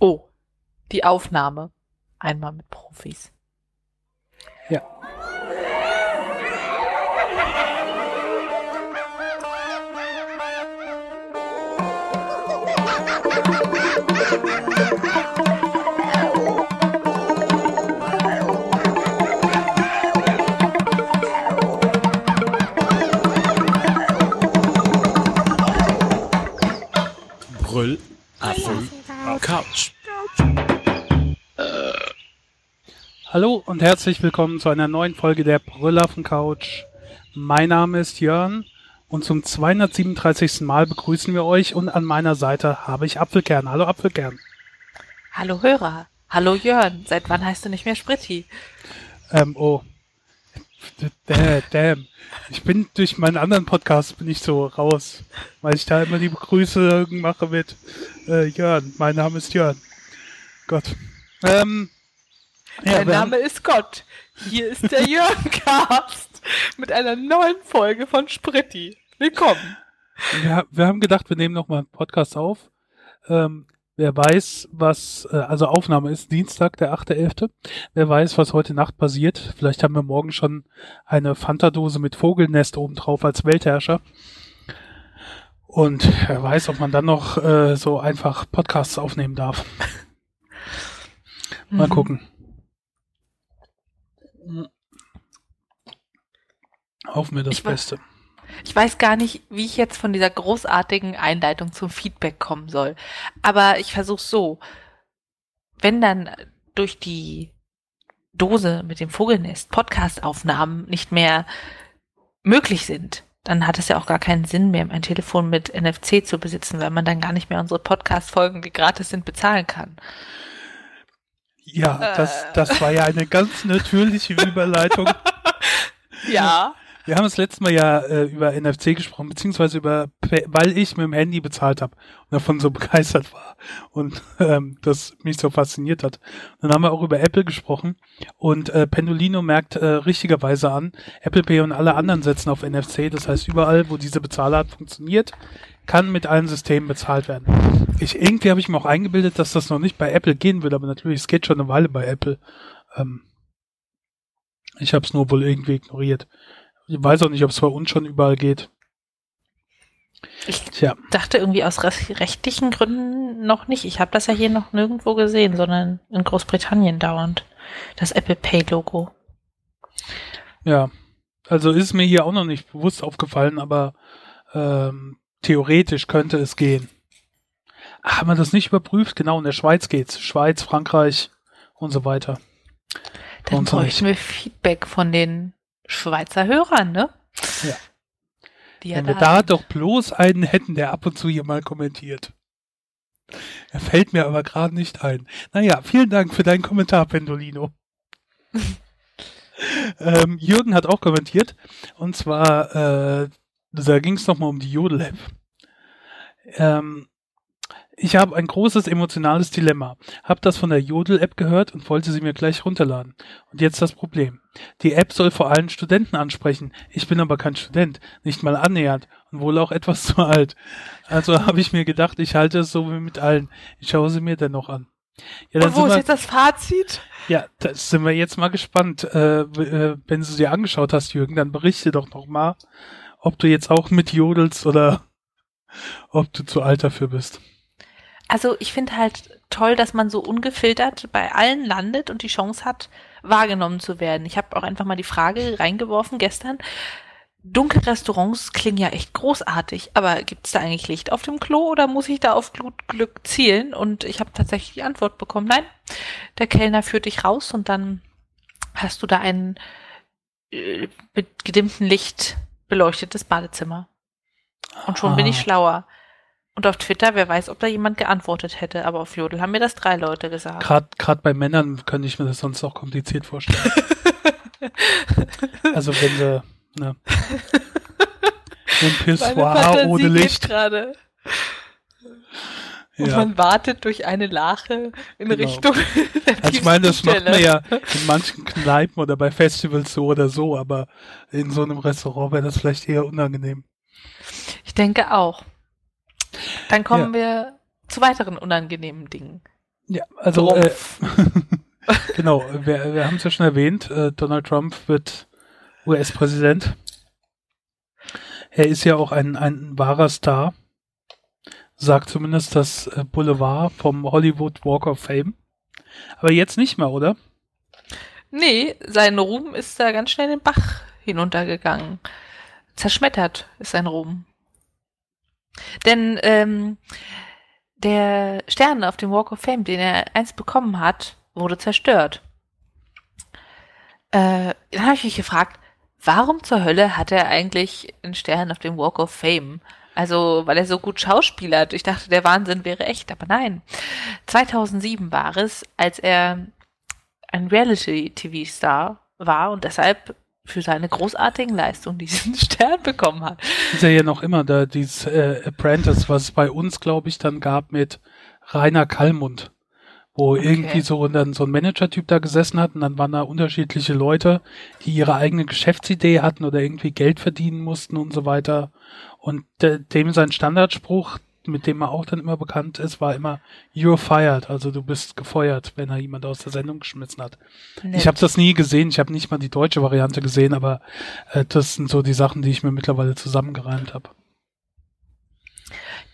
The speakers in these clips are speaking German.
Oh, die Aufnahme. Einmal mit Profis. Ja. Brüll, Couch. Hallo und herzlich willkommen zu einer neuen Folge der Brüllaffen Couch. Mein Name ist Jörn und zum 237. Mal begrüßen wir euch und an meiner Seite habe ich Apfelkern. Hallo Apfelkern. Hallo Hörer. Hallo Jörn. Seit wann heißt du nicht mehr Spritti? Ähm, oh. Damn. Ich bin durch meinen anderen Podcast bin ich so raus, weil ich da immer die Begrüße mache mit äh, Jörn. Mein Name ist Jörn. Gott. Ähm, ja, Mein wir Name ist Gott. Hier ist der Jörn Cast mit einer neuen Folge von Spritti. Willkommen. Wir, wir haben gedacht, wir nehmen noch mal einen Podcast auf. Ähm, wer weiß, was, äh, also Aufnahme ist Dienstag, der 8.11. Wer weiß, was heute Nacht passiert. Vielleicht haben wir morgen schon eine Fanta-Dose mit Vogelnest oben drauf als Weltherrscher. Und wer weiß, ob man dann noch äh, so einfach Podcasts aufnehmen darf. Mal Mhm. gucken. Hoffen wir das Ich Beste. Ich weiß gar nicht, wie ich jetzt von dieser großartigen Einleitung zum Feedback kommen soll. Aber ich versuche so. Wenn dann durch die Dose mit dem Vogelnest Podcast-Aufnahmen nicht mehr möglich sind, dann hat es ja auch gar keinen Sinn mehr, ein Telefon mit NFC zu besitzen, weil man dann gar nicht mehr unsere Podcast-Folgen, die gratis sind, bezahlen kann. Ja, das, das war ja eine ganz natürliche Überleitung. Ja. Wir haben das letzte Mal ja äh, über NFC gesprochen, beziehungsweise über, weil ich mit dem Handy bezahlt habe und davon so begeistert war und ähm, das mich so fasziniert hat. Dann haben wir auch über Apple gesprochen und äh, Pendolino merkt äh, richtigerweise an, Apple Pay und alle anderen setzen auf NFC, das heißt überall, wo diese Bezahlart funktioniert, kann mit allen Systemen bezahlt werden. Ich irgendwie habe ich mir auch eingebildet, dass das noch nicht bei Apple gehen würde, aber natürlich, es geht schon eine Weile bei Apple. Ähm, ich habe es nur wohl irgendwie ignoriert. Ich weiß auch nicht, ob es bei uns schon überall geht. Ich Tja, dachte irgendwie aus rech- rechtlichen Gründen noch nicht. Ich habe das ja hier noch nirgendwo gesehen, sondern in Großbritannien dauernd. Das Apple Pay Logo. ja. Also ist mir hier auch noch nicht bewusst aufgefallen, aber ähm, theoretisch könnte es gehen. Haben wir das nicht überprüft? Genau, in der Schweiz geht's. Schweiz, Frankreich und so weiter. Dann bräuchten wir Feedback von den Schweizer Hörern, ne? Ja. Die Wenn wir da sind. doch bloß einen hätten, der ab und zu hier mal kommentiert. Er fällt mir aber gerade nicht ein. Naja, vielen Dank für deinen Kommentar, Pendolino. ähm, Jürgen hat auch kommentiert. Und zwar, äh, da ging es nochmal um die Jodel-App. Ähm, ich habe ein großes emotionales Dilemma. Hab das von der Jodel-App gehört und wollte sie mir gleich runterladen. Und jetzt das Problem. Die App soll vor allem Studenten ansprechen. Ich bin aber kein Student, nicht mal annähernd und wohl auch etwas zu alt. Also habe ich mir gedacht, ich halte es so wie mit allen. Ich schaue sie mir dennoch an. Ja, Und wo ist jetzt das Fazit? ja, da sind wir jetzt mal gespannt. Äh, äh, wenn du sie angeschaut hast, Jürgen, dann berichte doch noch mal, ob du jetzt auch mit jodelst oder ob du zu alt dafür bist. Also ich finde halt toll, dass man so ungefiltert bei allen landet und die Chance hat, wahrgenommen zu werden. Ich habe auch einfach mal die Frage reingeworfen gestern. Dunkle Restaurants klingen ja echt großartig, aber gibt es da eigentlich Licht auf dem Klo oder muss ich da auf Glut Glück zielen? Und ich habe tatsächlich die Antwort bekommen, nein, der Kellner führt dich raus und dann hast du da ein äh, mit gedimmtem Licht beleuchtetes Badezimmer. Und schon bin ich Ah. schlauer. Und auf Twitter, wer weiß, ob da jemand geantwortet hätte, aber auf Jodel haben mir das drei Leute gesagt. Gerade bei Männern könnte ich mir das sonst auch kompliziert vorstellen. also wenn sie ne, ein Pissoir ohne Licht. gerade. Und Ja. man wartet durch eine Lache in Genau. Richtung der Also ich meine, das macht man ja in manchen Kneipen oder bei Festivals so oder so, aber in so einem Restaurant wäre das vielleicht eher unangenehm. Ich denke auch. Dann kommen wir zu weiteren unangenehmen Dingen. Ja, also äh, genau, wir, wir haben es ja schon erwähnt, äh, Donald Trump wird US-Präsident. Er ist ja auch ein, ein wahrer Star, sagt zumindest das äh, Boulevard vom Hollywood Walk of Fame. Aber jetzt nicht mehr, oder? Nee, sein Ruhm ist da ganz schnell den Bach hinuntergegangen. Zerschmettert ist sein Ruhm. Denn ähm, der Stern auf dem Walk of Fame, den er einst bekommen hat, wurde zerstört. Äh, dann habe ich mich gefragt, warum zur Hölle hat er eigentlich einen Stern auf dem Walk of Fame? Also, weil er so gut schauspielert. Ich dachte, der Wahnsinn wäre echt, aber nein. 2007 war es, als er ein Reality-TV-Star war und deshalb für seine großartigen Leistungen diesen Stern bekommen hat. Ist ja ja noch immer da, dieses äh, Apprentice, was es bei uns, glaube ich, dann gab mit Rainer Kallmund, wo okay. irgendwie so dann so ein Manager-Typ da gesessen hat und dann waren da unterschiedliche Leute, die ihre eigene Geschäftsidee hatten oder irgendwie Geld verdienen mussten und so weiter. Und de dem sein Standardspruch, mit dem er auch dann immer bekannt ist, war immer You're fired, also du bist gefeuert, wenn er jemand aus der Sendung geschmissen hat. Nett. Ich habe das nie gesehen, ich habe nicht mal die deutsche Variante gesehen, aber äh, das sind so die Sachen, die ich mir mittlerweile zusammengereimt habe.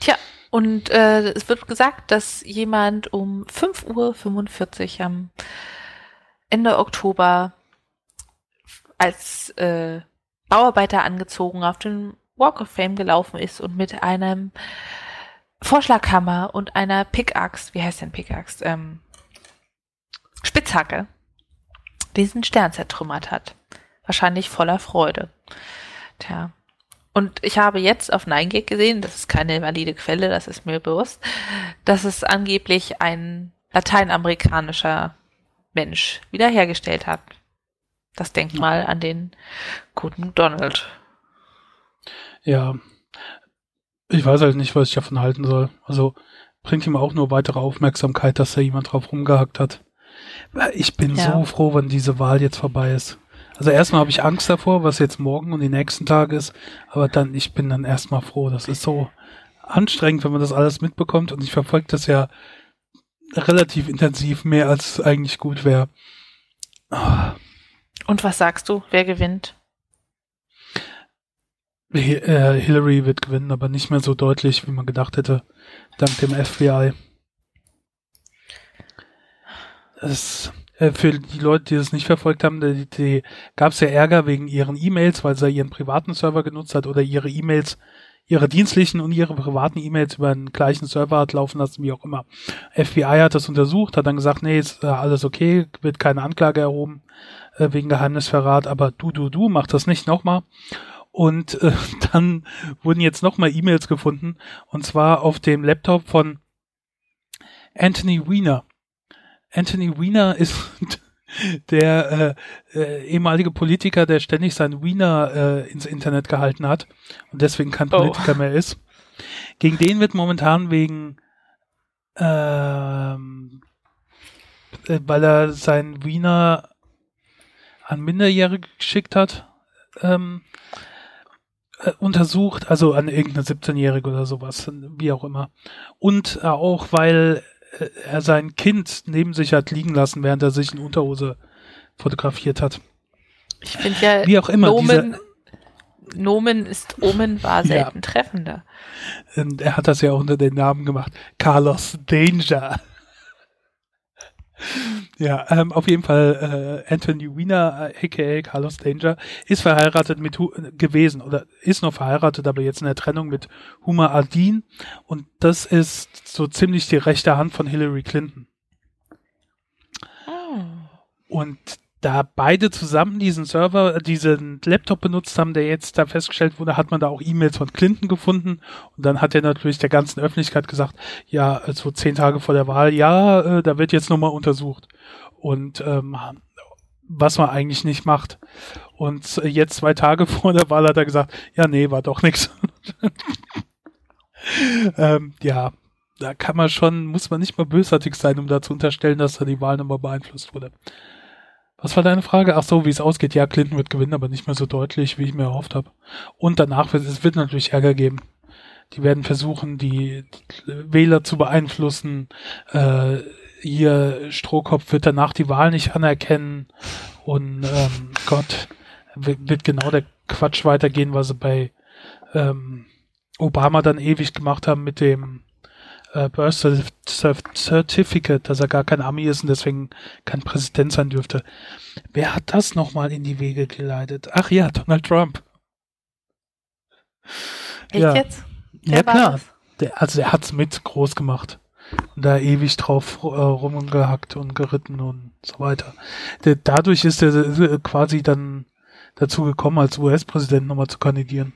Tja, und äh, es wird gesagt, dass jemand um 5.45 Uhr am Ende Oktober als äh, Bauarbeiter angezogen auf den Walk of Fame gelaufen ist und mit einem Vorschlaghammer und einer Pickaxe, wie heißt denn Pickaxe? Ähm, Spitzhacke, diesen Stern zertrümmert hat. Wahrscheinlich voller Freude. Tja. Und ich habe jetzt auf 9gag gesehen, das ist keine valide Quelle, das ist mir bewusst, dass es angeblich ein lateinamerikanischer Mensch wiederhergestellt hat. Das Denkmal an den guten Donald. Ja, ich weiß halt nicht, was ich davon halten soll. Also bringt ihm auch nur weitere Aufmerksamkeit, dass da jemand drauf rumgehackt hat. Ich bin ja. so froh, wenn diese Wahl jetzt vorbei ist. Also erstmal habe ich Angst davor, was jetzt morgen und die nächsten Tage ist, aber dann, ich bin dann erstmal froh. Das ist so anstrengend, wenn man das alles mitbekommt und ich verfolge das ja relativ intensiv, mehr als eigentlich gut wäre. Und was sagst du? Wer gewinnt? Äh, Hillary wird gewinnen, aber nicht mehr so deutlich, wie man gedacht hätte, dank dem FBI. Das, äh, für die Leute, die das nicht verfolgt haben, die, die gab es ja Ärger wegen ihren E-Mails, weil sie ihren privaten Server genutzt hat oder ihre E-Mails, ihre dienstlichen und ihre privaten E-Mails über den gleichen Server hat laufen lassen, wie auch immer. FBI hat das untersucht, hat dann gesagt, nee, ist äh, alles okay, wird keine Anklage erhoben wegen Geheimnisverrat, aber du, du, du, mach das nicht nochmal. Und äh, dann wurden jetzt nochmal E-Mails gefunden. Und zwar auf dem Laptop von Anthony Weiner. Anthony Weiner ist der äh, äh, ehemalige Politiker, der ständig seinen Wiener äh, ins Internet gehalten hat und deswegen kein oh. Politiker oh. mehr ist. Gegen den wird momentan wegen ähm, äh, weil er seinen Wiener an Minderjährige geschickt hat, ähm, äh, untersucht, also an irgendeine 17-Jährige oder sowas, wie auch immer. Und äh, auch, weil äh, er sein Kind neben sich hat liegen lassen, während er sich in Unterhose fotografiert hat. Ich finde ja, wie auch immer, Nomen, Nomen ist Omen war selten ja. treffender. Und er hat das ja auch unter den Namen gemacht. Carlos Danger. Ja, ähm, auf jeden Fall äh, Anthony Wiener, äh, aka Carlos Danger, ist verheiratet mit gewesen oder ist noch verheiratet, aber jetzt in der Trennung mit Huma Adin und das ist so ziemlich die rechte Hand von Hillary Clinton. Oh. Und da beide zusammen diesen Server, diesen Laptop benutzt haben, der jetzt da festgestellt wurde, hat man da auch E-Mails von Clinton gefunden. Und dann hat er natürlich der ganzen Öffentlichkeit gesagt, ja, so also zehn Tage vor der Wahl, ja, äh, da wird jetzt nochmal untersucht. Und ähm, was man eigentlich nicht macht. Und jetzt zwei Tage vor der Wahl hat er gesagt, ja, nee, war doch nichts. ähm, ja, da kann man schon, muss man nicht mal bösartig sein, um da zu unterstellen, dass da die Wahl nochmal beeinflusst wurde. Was war deine Frage? Ach so, wie es ausgeht. Ja, Clinton wird gewinnen, aber nicht mehr so deutlich, wie ich mir erhofft habe. Und danach wird es wird natürlich Ärger geben. Die werden versuchen, die Wähler zu beeinflussen. Äh, hier Strohkopf wird danach die Wahl nicht anerkennen und ähm, Gott wird genau der Quatsch weitergehen, was sie bei ähm, Obama dann ewig gemacht haben mit dem äh, Birth Certificate, dass er gar kein Ami ist und deswegen kein Präsident sein dürfte. Wer hat das nochmal in die Wege geleitet? Ach ja, Donald Trump. Echt ja. jetzt? Der ja klar. Der, also der hat's mit groß gemacht. Und da ewig drauf äh, rumgehackt und geritten und so weiter. Der, dadurch ist er äh, quasi dann dazu gekommen, als US-Präsident nochmal zu kandidieren.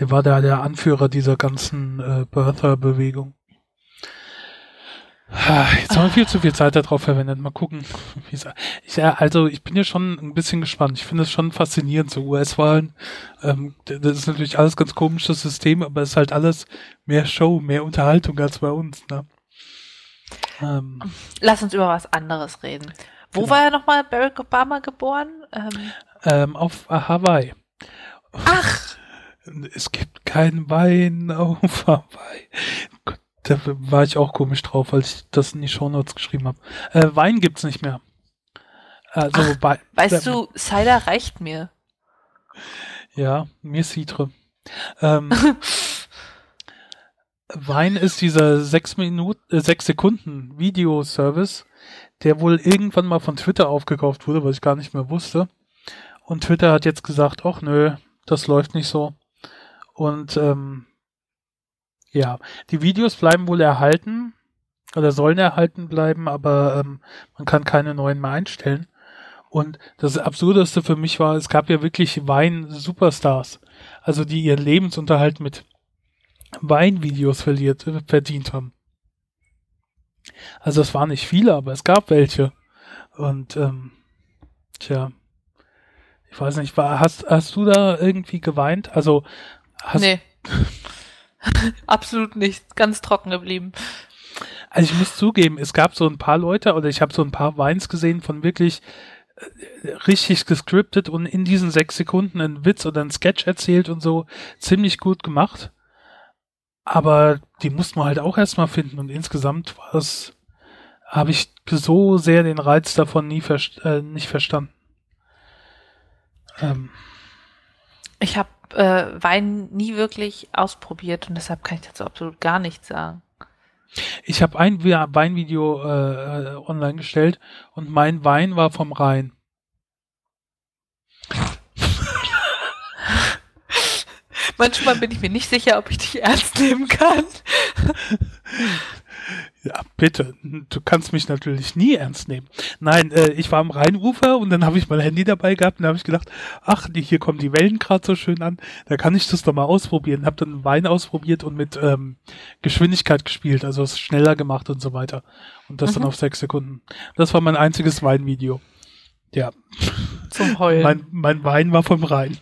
Der war da der Anführer dieser ganzen äh, Birther-Bewegung. Jetzt haben wir viel zu viel Zeit darauf verwendet. Mal gucken. Ich, also ich bin ja schon ein bisschen gespannt. Ich finde es schon faszinierend, so US-Wahlen. Ähm, das ist natürlich alles ganz komisches System, aber es ist halt alles mehr Show, mehr Unterhaltung als bei uns. Ne? Ähm, Lass uns über was anderes reden. Wo genau. war er nochmal Barack Obama geboren? Ähm, ähm auf Hawaii. Ach! Es gibt keinen Wein auf Hawaii. Da war ich auch komisch drauf, als ich das in die Shownotes geschrieben habe. Äh, Wein gibt's nicht mehr. Also, Ach, bei, weißt äh, du, Cider reicht mir. Ja, mir Citre. Ähm, Wein ist dieser sechs Minuten, äh, sechs Sekunden Videoservice, der wohl irgendwann mal von Twitter aufgekauft wurde, was ich gar nicht mehr wusste. Und Twitter hat jetzt gesagt, ach nö, das läuft nicht so. Und ähm, ja, die Videos bleiben wohl erhalten oder sollen erhalten bleiben, aber ähm, man kann keine neuen mehr einstellen. Und das Absurdeste für mich war, es gab ja wirklich Wein-Superstars, also die ihren Lebensunterhalt mit Weinvideos äh, verdient haben. Also es waren nicht viele, aber es gab welche. Und ähm, tja, ich weiß nicht, war, hast, hast du da irgendwie geweint? Also Hast nee. Absolut nicht. Ganz trocken geblieben. Also ich muss zugeben, es gab so ein paar Leute oder ich habe so ein paar Weins gesehen von wirklich äh, richtig gescriptet und in diesen sechs Sekunden einen Witz oder einen Sketch erzählt und so ziemlich gut gemacht. Aber die musste man halt auch erstmal finden und insgesamt war es, habe ich so sehr den Reiz davon nie ver äh, nicht verstanden. Ähm. Ich habe äh, Wein nie wirklich ausprobiert und deshalb kann ich dazu absolut gar nichts sagen. Ich habe ein Weinvideo äh, online gestellt und mein Wein war vom Rhein. Manchmal bin ich mir nicht sicher, ob ich dich ernst nehmen kann. Ja, bitte. Du kannst mich natürlich nie ernst nehmen. Nein, äh, ich war am Rheinufer und dann habe ich mein Handy dabei gehabt und habe ich gedacht, ach, hier kommen die Wellen gerade so schön an, da kann ich das doch mal ausprobieren. Hab dann Wein ausprobiert und mit ähm, Geschwindigkeit gespielt, also es schneller gemacht und so weiter. Und das mhm. dann auf sechs Sekunden. Das war mein einziges Weinvideo. Ja. Zum Heulen. Mein, mein Wein war vom Rhein.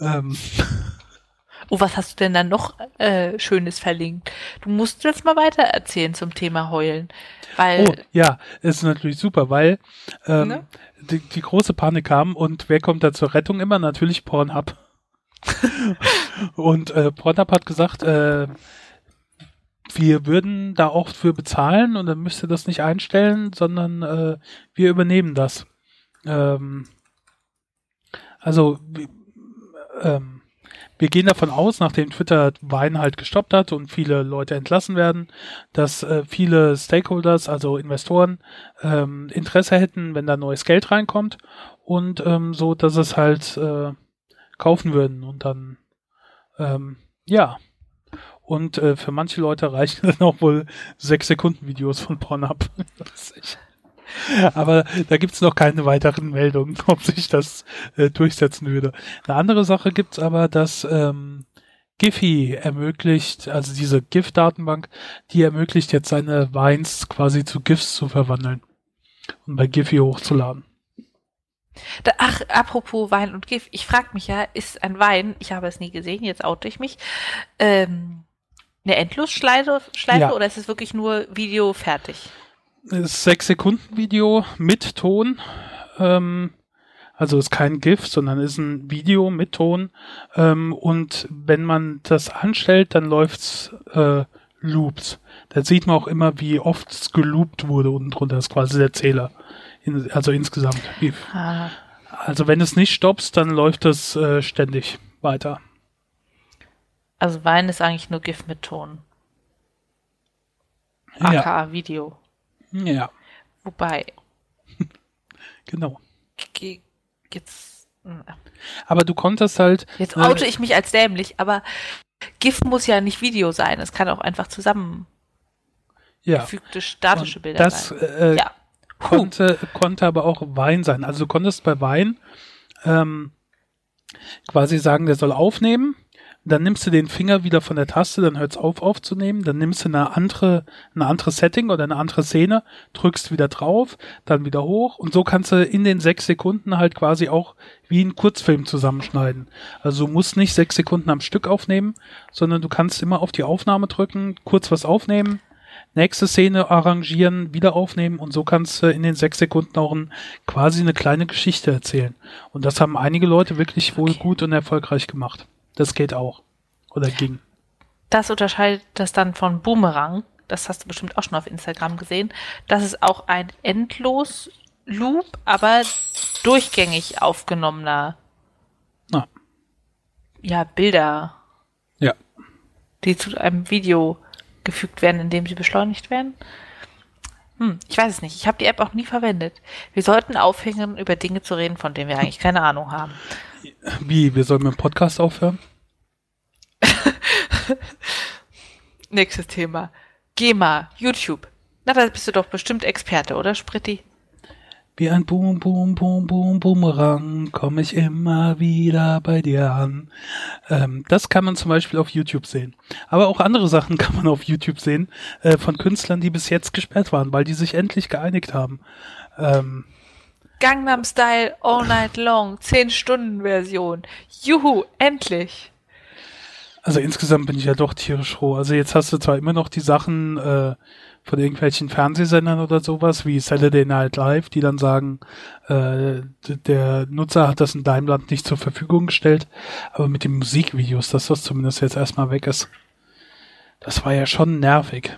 Ähm. Oh, was hast du denn dann noch äh, Schönes verlinkt? Du musst jetzt mal weiter erzählen zum Thema Heulen. Weil, oh, ja, ist natürlich super, weil ähm, ne? die, die große Panik kam und wer kommt da zur Rettung immer? Natürlich Pornhub. und äh, Pornhub hat gesagt, äh, wir würden da auch für bezahlen und dann müsst ihr das nicht einstellen, sondern äh, wir übernehmen das. Ähm, also ähm, wir gehen davon aus, nachdem Twitter Wein halt gestoppt hat und viele Leute entlassen werden, dass äh, viele Stakeholders, also Investoren, ähm, Interesse hätten, wenn da neues Geld reinkommt und ähm, so, dass es halt äh, kaufen würden und dann ähm, ja. Und äh, für manche Leute reichen dann auch wohl sechs Sekunden Videos von Pornhub. Aber da gibt's noch keine weiteren Meldungen, ob sich das äh, durchsetzen würde. Eine andere Sache gibt's aber, dass ähm, Giphy ermöglicht, also diese GIF-Datenbank, die ermöglicht jetzt seine Vines quasi zu GIFs zu verwandeln und bei Giphy hochzuladen. Da, ach, apropos Wein und GIF, ich frage mich ja, ist ein Wein, ich habe es nie gesehen, jetzt oute ich mich, ähm, eine Endlosschleife ja. oder ist es wirklich nur Video fertig? Sechs Sekunden Video mit Ton. Ähm, also ist kein GIF, sondern ist ein Video mit Ton. Ähm, und wenn man das anstellt, dann läuft's äh, Loops. Da sieht man auch immer, wie oft es geloopt wurde unten drunter. Das ist quasi der Zähler. In, also insgesamt. Ah, also wenn es nicht stoppst, dann läuft es äh, ständig weiter. also Wein ist eigentlich nur GIF mit Ton. Ja, aka Video. Ja, Wobei, genau. ge- jetzt, hm, Aber du konntest halt. jetzt oute ich mich als dämlich, aber GIF muss ja nicht Video sein. Es kann auch einfach zusammengefügte ja. statische Und Bilder das sein. äh, Ja. Konnte, konnte aber auch Wein sein. Also du konntest bei Wein ähm, quasi sagen, der soll aufnehmen. Dann nimmst du den Finger wieder von der Taste, dann hört es auf aufzunehmen. Dann nimmst du eine andere, eine andere Setting oder eine andere Szene, drückst wieder drauf, dann wieder hoch. Und so kannst du in den sechs Sekunden halt quasi auch wie einen Kurzfilm zusammenschneiden. Also du musst nicht sechs Sekunden am Stück aufnehmen, sondern du kannst immer auf die Aufnahme drücken, kurz was aufnehmen, nächste Szene arrangieren, wieder aufnehmen und so kannst du in den sechs Sekunden auch ein, quasi eine kleine Geschichte erzählen. Und das haben einige Leute wirklich wohl Okay. gut und erfolgreich gemacht. Das geht auch. Oder ging. Das unterscheidet das dann von Boomerang. Das hast du bestimmt auch schon auf Instagram gesehen. Das ist auch ein endlos Loop, aber durchgängig aufgenommener, Na, ja, Bilder, ja. die zu einem Video gefügt werden, indem sie beschleunigt werden. Hm, ich weiß es nicht. Ich habe die App auch nie verwendet. Wir sollten aufhören, über Dinge zu reden, von denen wir eigentlich keine Ahnung haben. Wie, wir sollen mit dem Podcast aufhören? Nächstes Thema. GEMA, YouTube. Na, da bist du doch bestimmt Experte, oder, Spritti? Wie ein Boom, Boom, Boom, Boom, Boomerang komme ich immer wieder bei dir an. Ähm, das kann man zum Beispiel auf YouTube sehen. Aber auch andere Sachen kann man auf YouTube sehen äh, von Künstlern, die bis jetzt gesperrt waren, weil die sich endlich geeinigt haben. Ähm, Gangnam Style All Night Long, 10-Stunden-Version. Juhu, endlich. also insgesamt bin ich ja doch tierisch froh. Also jetzt hast du zwar immer noch die Sachen äh, von irgendwelchen Fernsehsendern oder sowas wie Saturday Night Live, die dann sagen, äh, der Nutzer hat das in deinem Land nicht zur Verfügung gestellt, aber mit den Musikvideos, dass das zumindest jetzt erstmal weg ist. Das war ja schon nervig.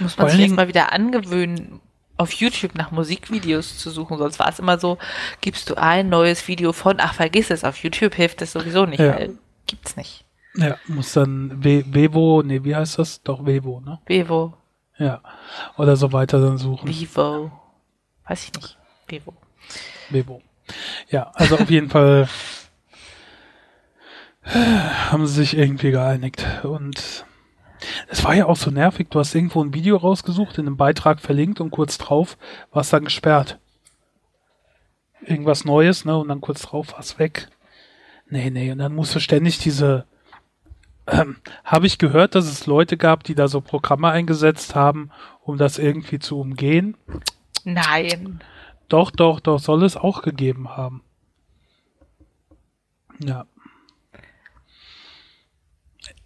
Muss man sich erstmal wieder angewöhnen, auf YouTube nach Musikvideos zu suchen. Sonst war es immer so, gibst du ein neues Video von, ach, vergiss es, auf YouTube hilft es sowieso nicht, Ja. weil gibt's nicht. Ja, muss dann We nee, wie heißt das? Doch Vevo, ne? Vivo, Ja. Oder so weiter dann suchen. Vivo, weiß ich nicht. Vivo. Bebo. Ja, also auf jeden Fall haben sie sich irgendwie geeinigt. Und es war ja auch so nervig. Du hast irgendwo ein Video rausgesucht, in einem Beitrag verlinkt und kurz drauf war es dann gesperrt. Irgendwas Neues, ne? Und dann kurz drauf war es weg. Nee, nee, und dann musst du ständig diese. Ähm, Habe ich gehört, dass es Leute gab, die da so Programme eingesetzt haben, um das irgendwie zu umgehen? Nein. Doch, doch, doch, soll es auch gegeben haben. Ja.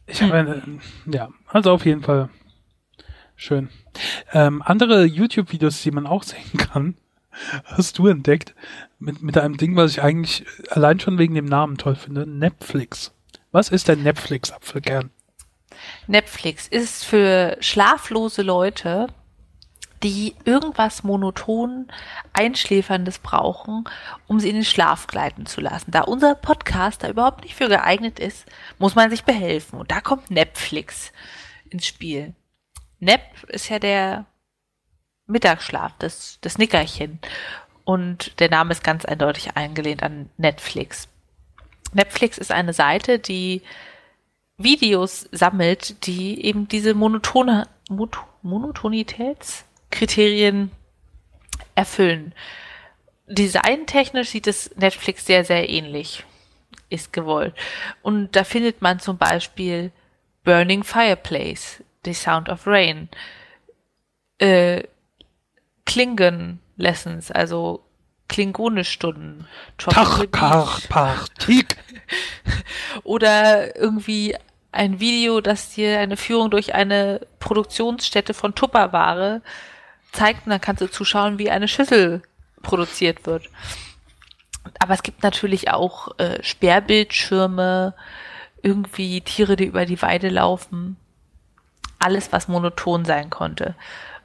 Ich habe eine, ja, also auf jeden Fall schön. Ähm, andere YouTube-Videos, die man auch sehen kann, hast du entdeckt, mit, mit einem Ding, was ich eigentlich allein schon wegen dem Namen toll finde, Netflix. Was ist der Netflix-Apfelkern? Netflix ist für schlaflose Leute, die irgendwas monoton Einschläferndes brauchen, um sie in den Schlaf gleiten zu lassen. Da unser Podcast da überhaupt nicht für geeignet ist, muss man sich behelfen. Und da kommt Netflix ins Spiel. Nap ist ja der Mittagsschlaf, das, das Nickerchen. Und der Name ist ganz eindeutig eingelehnt an Netflix. Netflix ist eine Seite, die Videos sammelt, die eben diese monotone Mot Monotonitätskriterien erfüllen. Designtechnisch sieht es Netflix sehr, sehr ähnlich. Ist gewollt. Und da findet man zum Beispiel Burning Fireplace, The Sound of Rain, äh, Klingon Lessons, also Klingonischstunden, Tropical Beach. Tachpartik. Oder irgendwie ein Video, das dir eine Führung durch eine Produktionsstätte von Tupperware zeigt und dann kannst du zuschauen, wie eine Schüssel produziert wird. Aber es gibt natürlich auch äh, Sperrbildschirme, irgendwie Tiere, die über die Weide laufen. alles, was monoton sein konnte.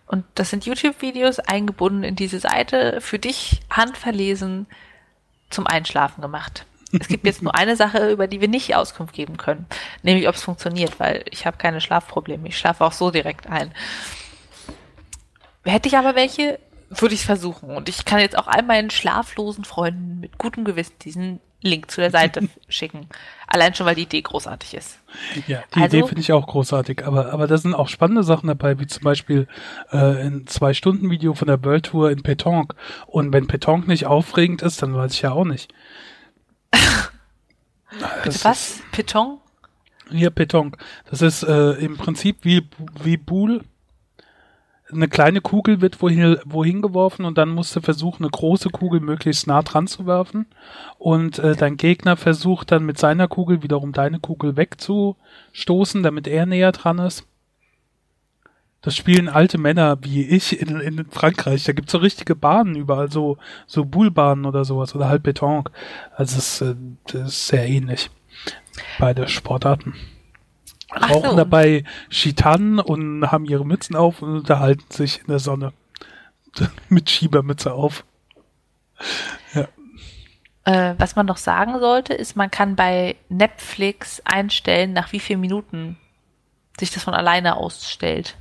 Und das sind YouTube-Videos eingebunden in diese Seite, für dich handverlesen zum Einschlafen gemacht. Es gibt jetzt nur eine Sache, über die wir nicht Auskunft geben können, nämlich ob es funktioniert, weil ich habe keine Schlafprobleme. Ich schlafe auch so direkt ein. Hätte ich aber welche, würde ich es versuchen. Und ich kann jetzt auch all meinen schlaflosen Freunden mit gutem Gewissen diesen Link zu der Seite schicken. Allein schon, weil die Idee großartig ist. Ja, die also, Idee finde ich auch großartig. Aber, aber da sind auch spannende Sachen dabei, wie zum Beispiel äh, ein Zwei-Stunden-Video von der World Tour in Petonk. Und wenn Petonk nicht aufregend ist, dann weiß ich ja auch nicht. Bitte was? Peton? Hier, Petonk. Das ist äh, im Prinzip wie, wie Boule, eine kleine Kugel wird wohin, wohin geworfen und dann musst du versuchen, eine große Kugel möglichst nah dran zu werfen. Und äh, dein Gegner versucht dann mit seiner Kugel wiederum deine Kugel wegzustoßen, damit er näher dran ist. Das spielen alte Männer wie ich in, in Frankreich. Da gibt's so richtige Bahnen überall, so, so Boulebahnen oder sowas oder halt Beton. Also es, äh, das ist sehr ähnlich. Beide Sportarten rauchen so. dabei Schitanen und haben ihre Mützen auf und unterhalten sich in der Sonne. Mit Schiebermütze auf. Ja. Äh, was man noch sagen sollte, ist, man kann bei Netflix einstellen, nach wie vielen Minuten sich das von alleine ausstellt.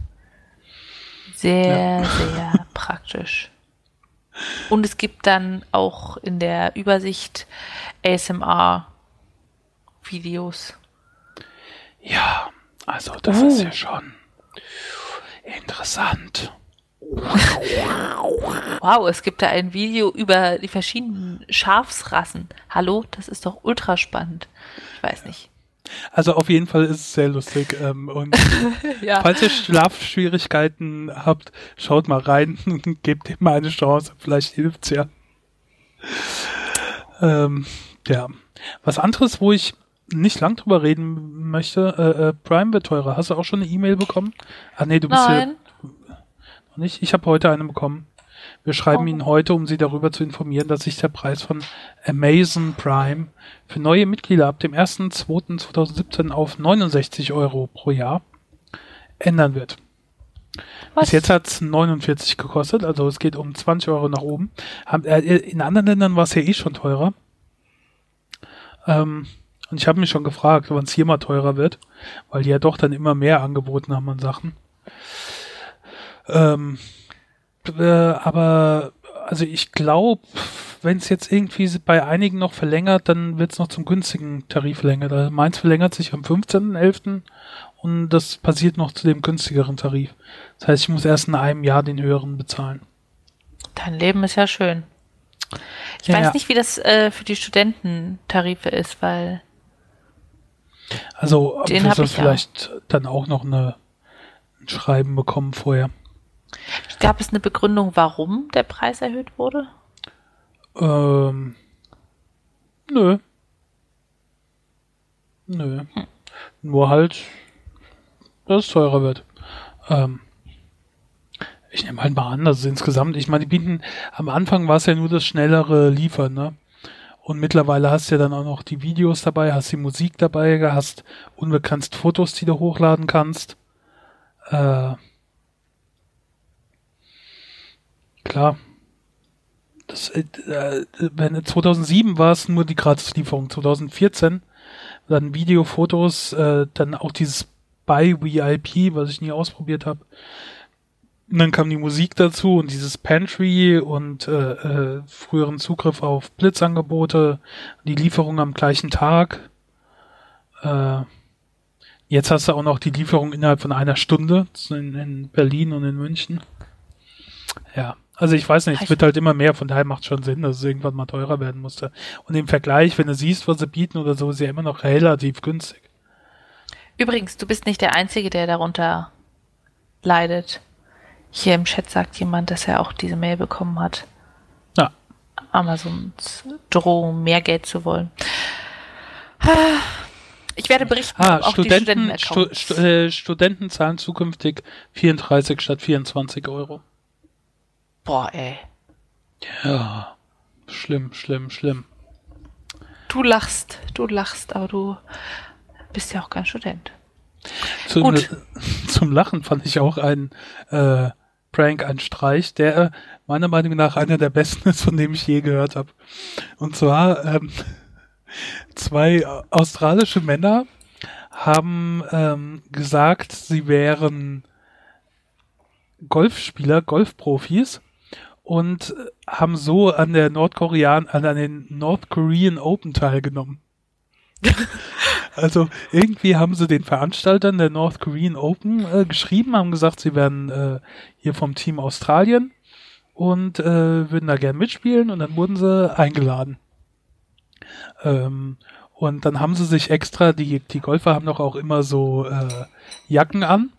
Sehr, ja. sehr praktisch. Und es gibt dann auch in der Übersicht ASMR-Videos. Ja, also das uh. ist ja schon interessant. Wow, es gibt da ein Video über die verschiedenen Schafsrassen. Hallo, das ist doch ultra spannend. Ich weiß nicht. Also auf jeden Fall ist es sehr lustig. Ähm, und ja. falls ihr Schlafschwierigkeiten habt, schaut mal rein und gebt ihm mal eine Chance. Vielleicht hilft's ja. Ähm, ja. Was anderes, wo ich nicht lang drüber reden möchte, äh, äh, Prime wird teurer. Hast du auch schon eine E-Mail bekommen? Ah nee, du bist Nein. ja noch nicht. Ich habe heute eine bekommen. Wir schreiben oh. Ihnen heute, um Sie darüber zu informieren, dass sich der Preis von Amazon Prime für neue Mitglieder ab dem 1.2.2017 auf 69 Euro pro Jahr ändern wird. Was? Bis jetzt hat es 49 gekostet, also es geht um 20 Euro nach oben. Äh, in anderen Ländern war es ja eh schon teurer. Ähm, und ich habe mich schon gefragt, wann es hier mal teurer wird, weil die ja doch dann immer mehr angeboten haben an Sachen. Ähm, äh, aber also ich glaube, wenn es jetzt irgendwie bei einigen noch verlängert, dann wird es noch zum günstigen Tarif verlängert. Also meins verlängert sich am 15.11. und das passiert noch zu dem günstigeren Tarif. Das heißt, ich muss erst in einem Jahr den höheren bezahlen. Dein Leben ist ja schön. Ich ja, weiß ja. nicht, wie das äh, für die Studententarife ist, weil also Den wirst du vielleicht ja. dann auch noch eine, ein Schreiben bekommen vorher. Gab es eine Begründung, warum der Preis erhöht wurde? Ähm, nö. Nö. Hm. Nur halt, dass es teurer wird. Ähm, ich nehme halt mal an, dass es insgesamt, ich meine, die bieten, am Anfang war es ja nur das schnellere Liefern, ne? Und mittlerweile hast du ja dann auch noch die Videos dabei, hast die Musik dabei, hast unbegrenzt Fotos, die du hochladen kannst. Äh, klar. Das, äh, wenn 2007 war es nur die Gratislieferung, 2014 dann Video, Fotos, äh, dann auch dieses Buy VIP, was ich nie ausprobiert habe. Und dann kam die Musik dazu und dieses Pantry und äh, äh, früheren Zugriff auf Blitzangebote, die Lieferung am gleichen Tag. Äh, jetzt hast du auch noch die Lieferung innerhalb von einer Stunde in, in Berlin und in München. Ja, also ich weiß nicht, es wird halt immer mehr, von daher macht schon Sinn, dass es irgendwann mal teurer werden musste. Und im Vergleich, wenn du siehst, was sie bieten oder so, ist ja immer noch relativ günstig. Übrigens, du bist nicht der Einzige, der darunter leidet. Hier im Chat sagt jemand, dass er auch diese Mail bekommen hat. Ja. Amazons Drohung, mehr Geld zu wollen. Ich werde berichten, ah, auch Studenten, die Studenten, Stu äh, Studenten zahlen zukünftig 34 statt 24 Euro. Boah, ey. Ja, schlimm, schlimm, schlimm. Du lachst, du lachst, aber du bist ja auch kein Student. Zu, Gut. zum Lachen fand ich auch ein äh, Prank, ein Streich, der äh, meiner Meinung nach einer der besten ist, von dem ich je gehört habe. Und zwar ähm, zwei australische Männer haben ähm, gesagt, sie wären Golfspieler, Golfprofis und haben so an der Nordkorean, an, an den North Korean Open teilgenommen. also irgendwie haben sie den Veranstaltern der North Korean Open äh, geschrieben, haben gesagt, sie wären äh, hier vom Team Australien und äh, würden da gern mitspielen und dann wurden sie eingeladen. Ähm, und dann haben sie sich extra, die, die Golfer haben doch auch immer so äh, Jacken an,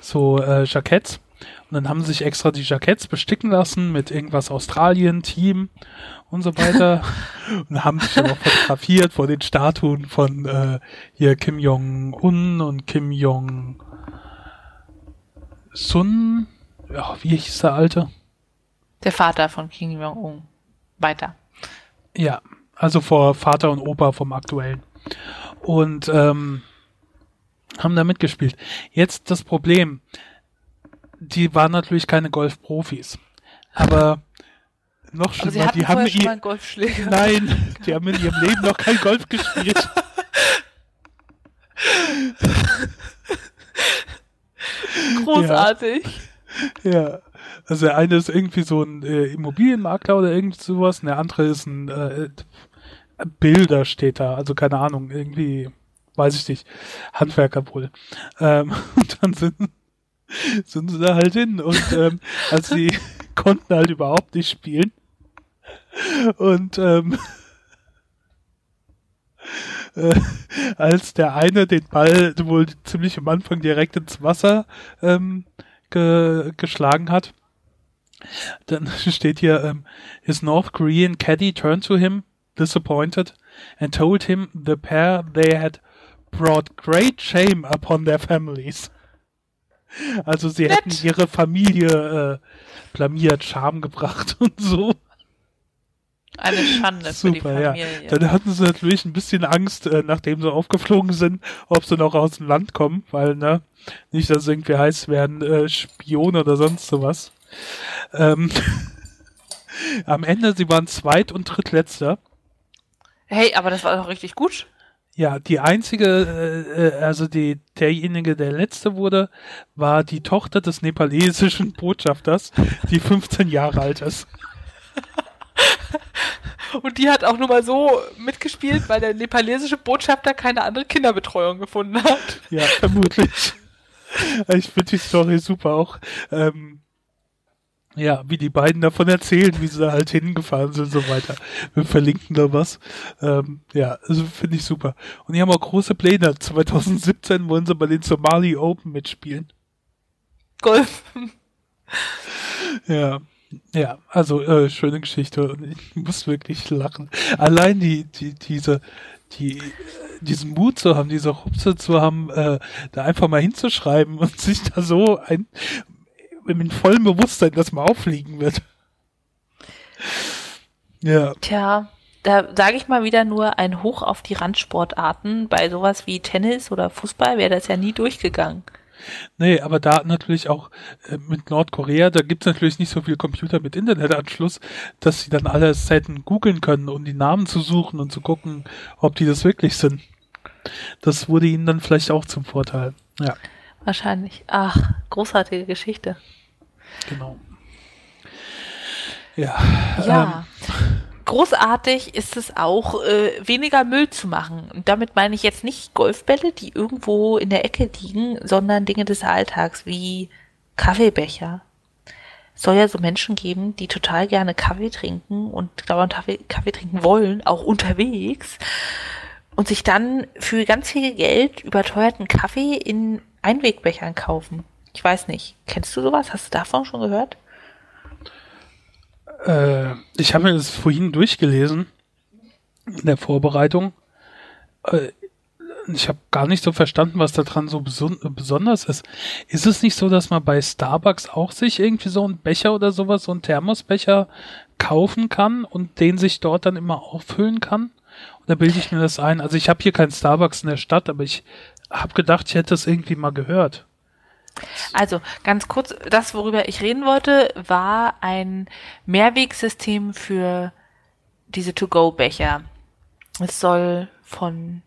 so äh, Jacketts. Und dann haben sie sich extra die Jacketts besticken lassen mit irgendwas Australien, Team und so weiter. und haben sich dann auch fotografiert vor den Statuen von äh, hier Kim Jong-un und Kim Jong-sun. Ja, wie hieß der Alte? Der Vater von Kim Jong-un. Weiter. Ja, also vor Vater und Opa vom aktuellen. Und ähm, haben da mitgespielt. Jetzt das Problem, die waren natürlich keine Golfprofis. Aber noch schlimmer, die haben schon ihr, Golfschläger. Nein, die haben in ihrem Leben noch kein Golf gespielt. Großartig. Ja. ja. Also der eine ist irgendwie so ein äh, Immobilienmakler oder irgend sowas und der andere ist ein äh, Bilder steht da, also keine Ahnung, irgendwie, weiß ich nicht, Handwerker wohl. Ähm, und dann sind, sind sie da halt hin und ähm, also sie konnten halt überhaupt nicht spielen. Und ähm, äh, als der eine den Ball wohl ziemlich am Anfang direkt ins Wasser ähm, ge geschlagen hat, dann steht hier, ähm, his North Korean caddy turned to him, disappointed, and told him the pair they had brought great shame upon their families. Also sie Nett. hätten ihre Familie äh, blamiert, Scham gebracht und so. Eine Schande Super, für die Familie. Ja. Dann hatten sie natürlich ein bisschen Angst, äh, nachdem sie aufgeflogen sind, ob sie noch aus dem Land kommen, weil, ne, nicht, dass es irgendwie heißt, werden äh, Spione oder sonst sowas. Ähm, am Ende, sie waren zweit- und drittletzter. Hey, aber das war doch richtig gut. Ja, die einzige, äh, äh also die, derjenige, der letzte wurde, war die Tochter des nepalesischen Botschafters, die 15 Jahre alt ist. Und die hat auch nur mal so mitgespielt, weil der nepalesische Botschafter keine andere Kinderbetreuung gefunden hat. Ja, vermutlich. Ich finde die Story super auch. Ähm, ja, wie die beiden davon erzählen, wie sie da halt hingefahren sind und so weiter. Wir verlinken da was. Ähm, ja, also finde ich super. Und die haben auch große Pläne. 2017 wollen sie bei den Somali Open mitspielen. Golf. Ja, ja, also äh, schöne Geschichte und ich muss wirklich lachen. Allein die, die, diese, die, diesen Mut zu haben, diese Rupse zu haben, äh, da einfach mal hinzuschreiben und sich da so ein mit vollem Bewusstsein, dass man auffliegen wird. Ja. Tja, da sage ich mal wieder nur ein Hoch auf die Randsportarten. Bei sowas wie Tennis oder Fußball wäre das ja nie durchgegangen. Nee, aber da natürlich auch äh, mit Nordkorea, da gibt's natürlich nicht so viel Computer mit Internetanschluss, dass sie dann alles hätten googeln können, um die Namen zu suchen und zu gucken, ob die das wirklich sind. Das wurde ihnen dann vielleicht auch zum Vorteil. Ja. Wahrscheinlich. Ach, großartige Geschichte. Genau. Ja. Ja. Ähm. Großartig ist es auch, äh, weniger Müll zu machen. Und damit meine ich jetzt nicht Golfbälle, die irgendwo in der Ecke liegen, sondern Dinge des Alltags wie Kaffeebecher. Es soll ja so Menschen geben, die total gerne Kaffee trinken und dauernd Kaffee, Kaffee trinken wollen, auch unterwegs, und sich dann für ganz viel Geld überteuerten Kaffee in Einwegbechern kaufen. Ich weiß nicht. Kennst du sowas? Hast du davon schon gehört? Äh, ich habe mir das vorhin durchgelesen in der Vorbereitung. Äh, ich habe gar nicht so verstanden, was daran so beson besonders ist. Ist es nicht so, dass man bei Starbucks auch sich irgendwie so einen Becher oder sowas, so einen Thermosbecher kaufen kann und den sich dort dann immer auffüllen kann? Oder bilde ich mir das ein? Also ich habe hier keinen Starbucks in der Stadt, aber ich habe gedacht, ich hätte das irgendwie mal gehört. Also ganz kurz, das, worüber ich reden wollte, war ein Mehrwegsystem für diese To-Go-Becher. Es soll von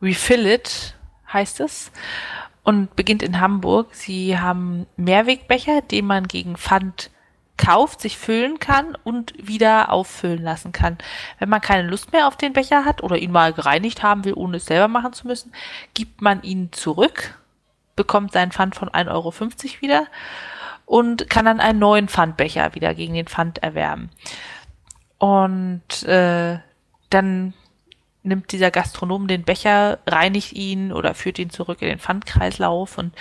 Refill It, heißt es, und beginnt in Hamburg. Sie haben Mehrwegbecher, den man gegen Pfand kauft, sich füllen kann und wieder auffüllen lassen kann. Wenn man keine Lust mehr auf den Becher hat oder ihn mal gereinigt haben will, ohne es selber machen zu müssen, gibt man ihn zurück, bekommt seinen Pfand von 1,50 Euro wieder und kann dann einen neuen Pfandbecher wieder gegen den Pfand erwerben. Und äh, dann nimmt dieser Gastronom den Becher, reinigt ihn oder führt ihn zurück in den Pfandkreislauf und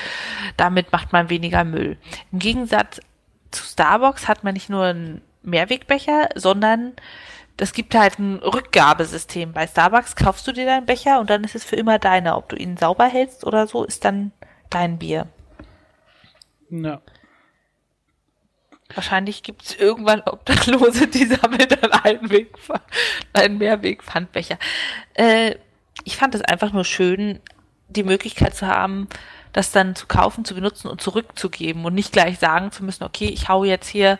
damit macht man weniger Müll. Im Gegensatz zu Starbucks hat man nicht nur einen Mehrwegbecher, sondern das gibt halt ein Rückgabesystem. Bei Starbucks kaufst du dir deinen Becher und dann ist es für immer deiner. Ob du ihn sauber hältst oder so, ist dann dein Bier. Ja. Wahrscheinlich gibt es irgendwann Obdachlose, die sammeln dann einen, Weg, einen Mehrweg-Pfandbecher. Äh, ich fand es einfach nur schön, die Möglichkeit zu haben, das dann zu kaufen, zu benutzen und zurückzugeben und nicht gleich sagen zu müssen, okay, ich hau jetzt hier,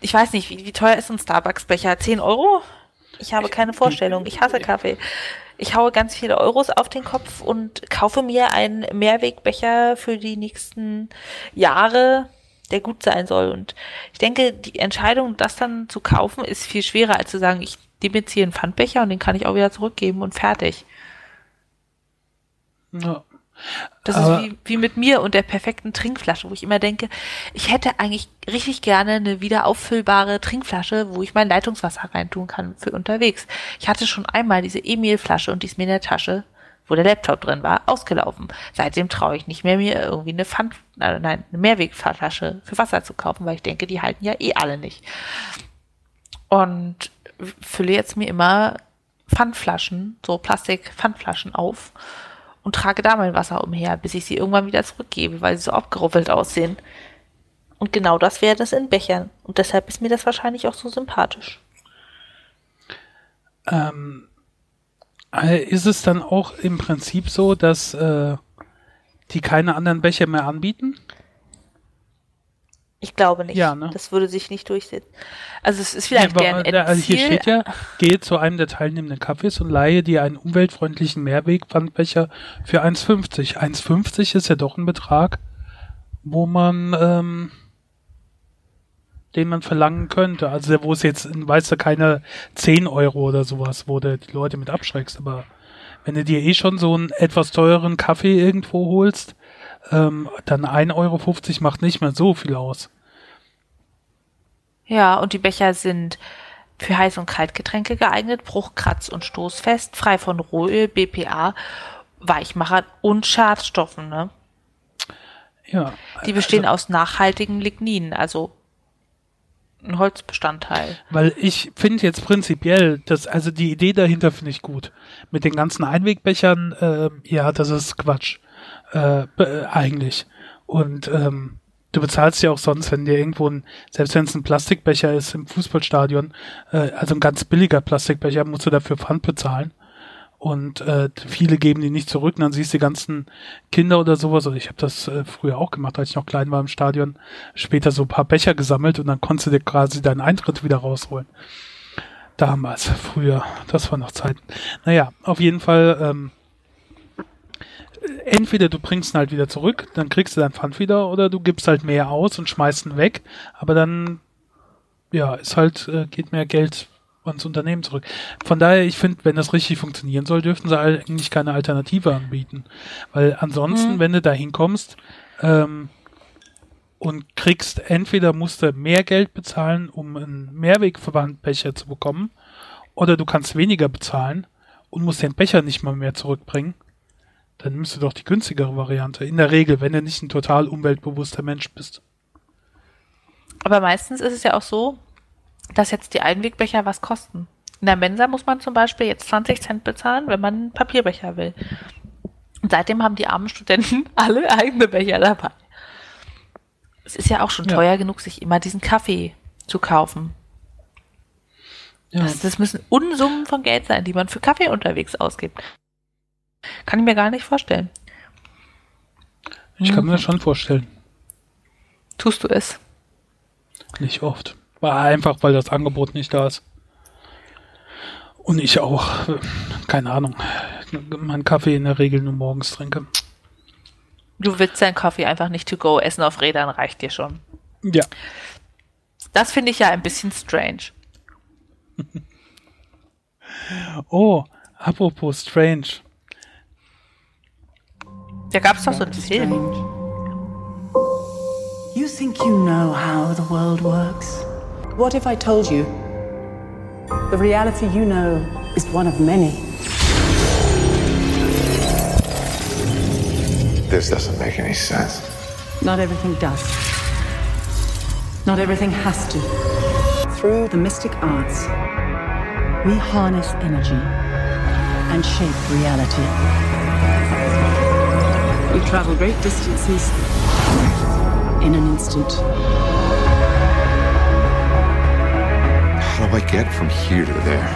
ich weiß nicht, wie, wie teuer ist ein Starbucks-Becher? 10 Euro? Ich habe keine Vorstellung. Ich hasse Kaffee. Ich haue ganz viele Euros auf den Kopf und kaufe mir einen Mehrwegbecher für die nächsten Jahre, der gut sein soll. Und ich denke, die Entscheidung, das dann zu kaufen, ist viel schwerer, als zu sagen, ich nehme jetzt hier einen Pfandbecher und den kann ich auch wieder zurückgeben und fertig. ja. Das Aber- ist wie, wie mit mir und der perfekten Trinkflasche, wo ich immer denke, ich hätte eigentlich richtig gerne eine wieder auffüllbare Trinkflasche, wo ich mein Leitungswasser reintun kann für unterwegs. Ich hatte schon einmal diese Emil-Flasche und die ist mir in der Tasche, wo der Laptop drin war, ausgelaufen. Seitdem traue ich nicht mehr, mir irgendwie eine Pfand, äh, nein, eine Mehrwegflasche für Wasser zu kaufen, weil ich denke, die halten ja eh alle nicht. Und fülle jetzt mir immer Pfandflaschen, so Plastik-Pfandflaschen auf und trage da mein Wasser umher, bis ich sie irgendwann wieder zurückgebe, weil sie so abgeruffelt aussehen. Und genau das wäre das in Bechern. Und deshalb ist mir das wahrscheinlich auch so sympathisch. Ähm, äh, ist es dann auch im Prinzip so, dass äh, die keine anderen Becher mehr anbieten? Ich glaube nicht. Ja, ne? Das würde sich nicht durchsetzen. Also es ist vielleicht aber, gern äh, also hier steht ja, gehe zu einem der teilnehmenden Cafés und leihe dir einen umweltfreundlichen Mehrwegpfandbecher für 1,50. 1,50 ist ja doch ein Betrag, wo man ähm, den man verlangen könnte. Also wo es jetzt, weißt du, keine 10 Euro oder sowas, wo du die Leute mit abschreckst, aber wenn du dir eh schon so einen etwas teureren Kaffee irgendwo holst, ähm, dann 1,50 Euro macht nicht mehr so viel aus. Ja, und die Becher sind für Heiß- und Kaltgetränke geeignet, Bruch-, Kratz- und Stoßfest, frei von Rohöl, BPA, Weichmachern und Schadstoffen. Ne? Ja. Die bestehen also- aus nachhaltigem Lignin, also ein Holzbestandteil. Weil ich finde jetzt prinzipiell, dass, also die Idee dahinter finde ich gut. Mit den ganzen Einwegbechern, ähm, ja, das ist Quatsch. Äh, eigentlich. Und ähm, du bezahlst ja auch sonst, wenn dir irgendwo ein, selbst wenn es ein Plastikbecher ist im Fußballstadion, äh, also ein ganz billiger Plastikbecher, musst du dafür Pfand bezahlen. Und äh, viele geben die nicht zurück. Und dann siehst du die ganzen Kinder oder sowas. Oder ich habe das äh, früher auch gemacht, als ich noch klein war im Stadion. Später so ein paar Becher gesammelt und dann konntest du dir quasi deinen Eintritt wieder rausholen. Damals, früher, das war noch Zeiten. Naja, auf jeden Fall, ähm, entweder du bringst ihn halt wieder zurück, dann kriegst du dein Pfand wieder, oder du gibst halt mehr aus und schmeißt ihn weg. Aber dann, ja, ist halt, äh, geht mehr Geld ans Unternehmen zurück. Von daher, ich finde, wenn das richtig funktionieren soll, dürften sie eigentlich keine Alternative anbieten. Weil ansonsten, Mhm. wenn du da hinkommst, ähm, und kriegst, entweder musst du mehr Geld bezahlen, um einen Mehrwegverbandbecher zu bekommen, oder du kannst weniger bezahlen und musst den Becher nicht mal mehr zurückbringen. Dann nimmst du doch die günstigere Variante. In der Regel, wenn du nicht ein total umweltbewusster Mensch bist. Aber meistens ist es ja auch so, dass jetzt die Einwegbecher was kosten. In der Mensa muss man zum Beispiel jetzt 20 Cent bezahlen, wenn man einen Papierbecher will. Und seitdem haben die armen Studenten alle eigene Becher dabei. Es ist ja auch schon Ja. teuer genug, sich immer diesen Kaffee zu kaufen. Ja. Das, das müssen Unsummen von Geld sein, die man für Kaffee unterwegs ausgibt. Kann ich mir gar nicht vorstellen. Ich kann mir das schon vorstellen. Tust du es? Nicht oft. War einfach, weil das Angebot nicht da ist. Und ich auch, keine Ahnung, meinen Kaffee in der Regel nur morgens trinke. Du willst deinen Kaffee einfach nicht to go essen auf Rädern, reicht dir schon. Ja. Das finde ich ja ein bisschen strange. Oh, apropos strange. Da gab es doch so einen Film. You think you know how the world works? What if I told you? The reality you know is one of many. This doesn't make any sense. Not everything does. Not everything has to. Through the mystic arts, we harness energy and shape reality. We travel great distances in an instant. How do I get from here to there?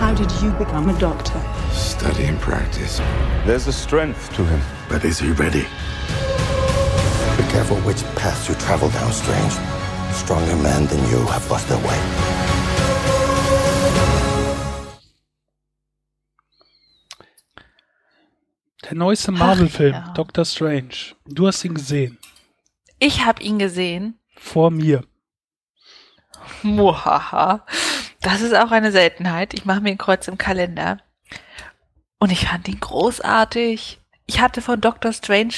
How did you become a doctor? Study and practice. There's a strength to him. But is he ready? Be careful which path you travel down, Strange. Stronger men than you have lost their way. Der neueste Marvel-Film, ja. Doctor Strange. Du hast ihn gesehen. Ich habe ihn gesehen. Vor mir. Muhaha. Das ist auch eine Seltenheit. Ich mache mir ein Kreuz im Kalender. Und ich fand ihn großartig. Ich hatte von Doctor Strange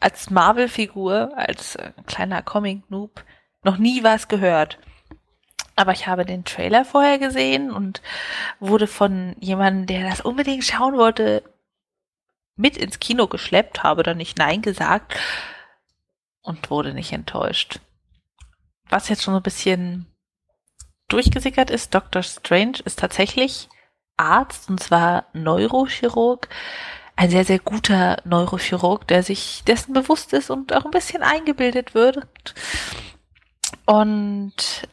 als Marvel-Figur, als äh, kleiner Comic-Noob, noch nie was gehört. Aber ich habe den Trailer vorher gesehen und wurde von jemandem, der das unbedingt schauen wollte, mit ins Kino geschleppt, habe dann nicht Nein gesagt und wurde nicht enttäuscht. Was jetzt schon so ein bisschen durchgesickert ist, Dr. Strange ist tatsächlich Arzt und zwar Neurochirurg. Ein sehr, sehr guter Neurochirurg, der sich dessen bewusst ist und auch ein bisschen eingebildet wird. Und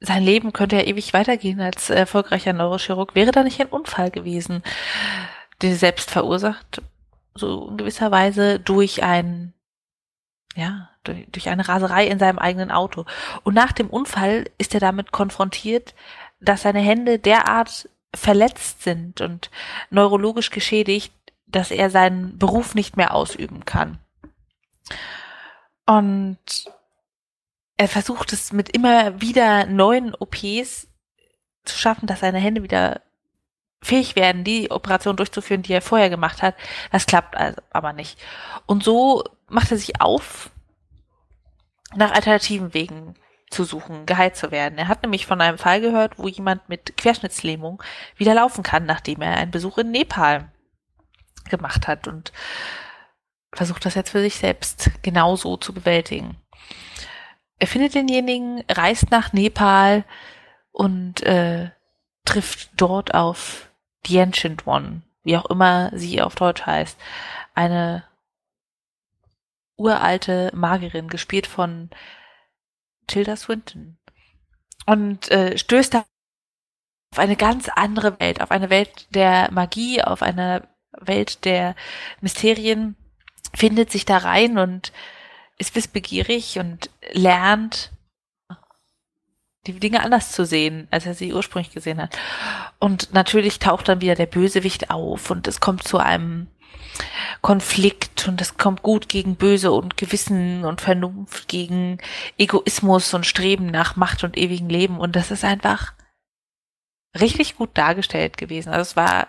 sein Leben könnte ja ewig weitergehen als erfolgreicher Neurochirurg. Wäre da nicht ein Unfall gewesen, er selbst verursacht, so in gewisser Weise durch ein, ja, durch, durch eine Raserei in seinem eigenen Auto. Und nach dem Unfall ist er damit konfrontiert, dass seine Hände derart verletzt sind und neurologisch geschädigt, dass er seinen Beruf nicht mehr ausüben kann. Und er versucht es mit immer wieder neuen OPs zu schaffen, dass seine Hände wieder fähig werden, die Operation durchzuführen, die er vorher gemacht hat. Das klappt also aber nicht. Und so macht er sich auf, nach alternativen Wegen zu suchen, geheilt zu werden. Er hat nämlich von einem Fall gehört, wo jemand mit Querschnittslähmung wieder laufen kann, nachdem er einen Besuch in Nepal gemacht hat und versucht das jetzt für sich selbst genauso zu bewältigen. Er findet denjenigen, reist nach Nepal und äh, trifft dort auf The Ancient One, wie auch immer sie auf Deutsch heißt. Eine uralte Magierin, gespielt von Tilda Swinton. Und äh, stößt da auf eine ganz andere Welt, auf eine Welt der Magie, auf eine Welt der Mysterien, findet sich da rein und ist wissbegierig und lernt die Dinge anders zu sehen, als er sie ursprünglich gesehen hat. Und natürlich taucht dann wieder der Bösewicht auf und es kommt zu einem Konflikt und es kommt gut gegen Böse und Gewissen und Vernunft gegen Egoismus und Streben nach Macht und ewigem Leben und das ist einfach richtig gut dargestellt gewesen. Also es war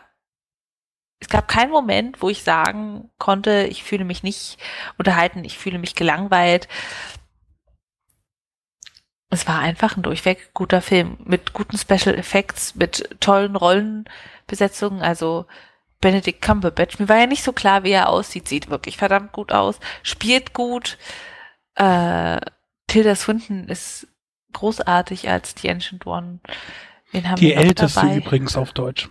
es gab keinen Moment, wo ich sagen konnte, ich fühle mich nicht unterhalten, ich fühle mich gelangweilt. Es war einfach ein durchweg guter Film mit guten Special Effects, mit tollen Rollenbesetzungen, also Benedict Cumberbatch. Mir war ja nicht so klar, wie er aussieht. Sieht wirklich verdammt gut aus, spielt gut. Äh, Tilda Swinton ist großartig als The Ancient One. Wen haben Die älteste dabei? übrigens auf Deutsch.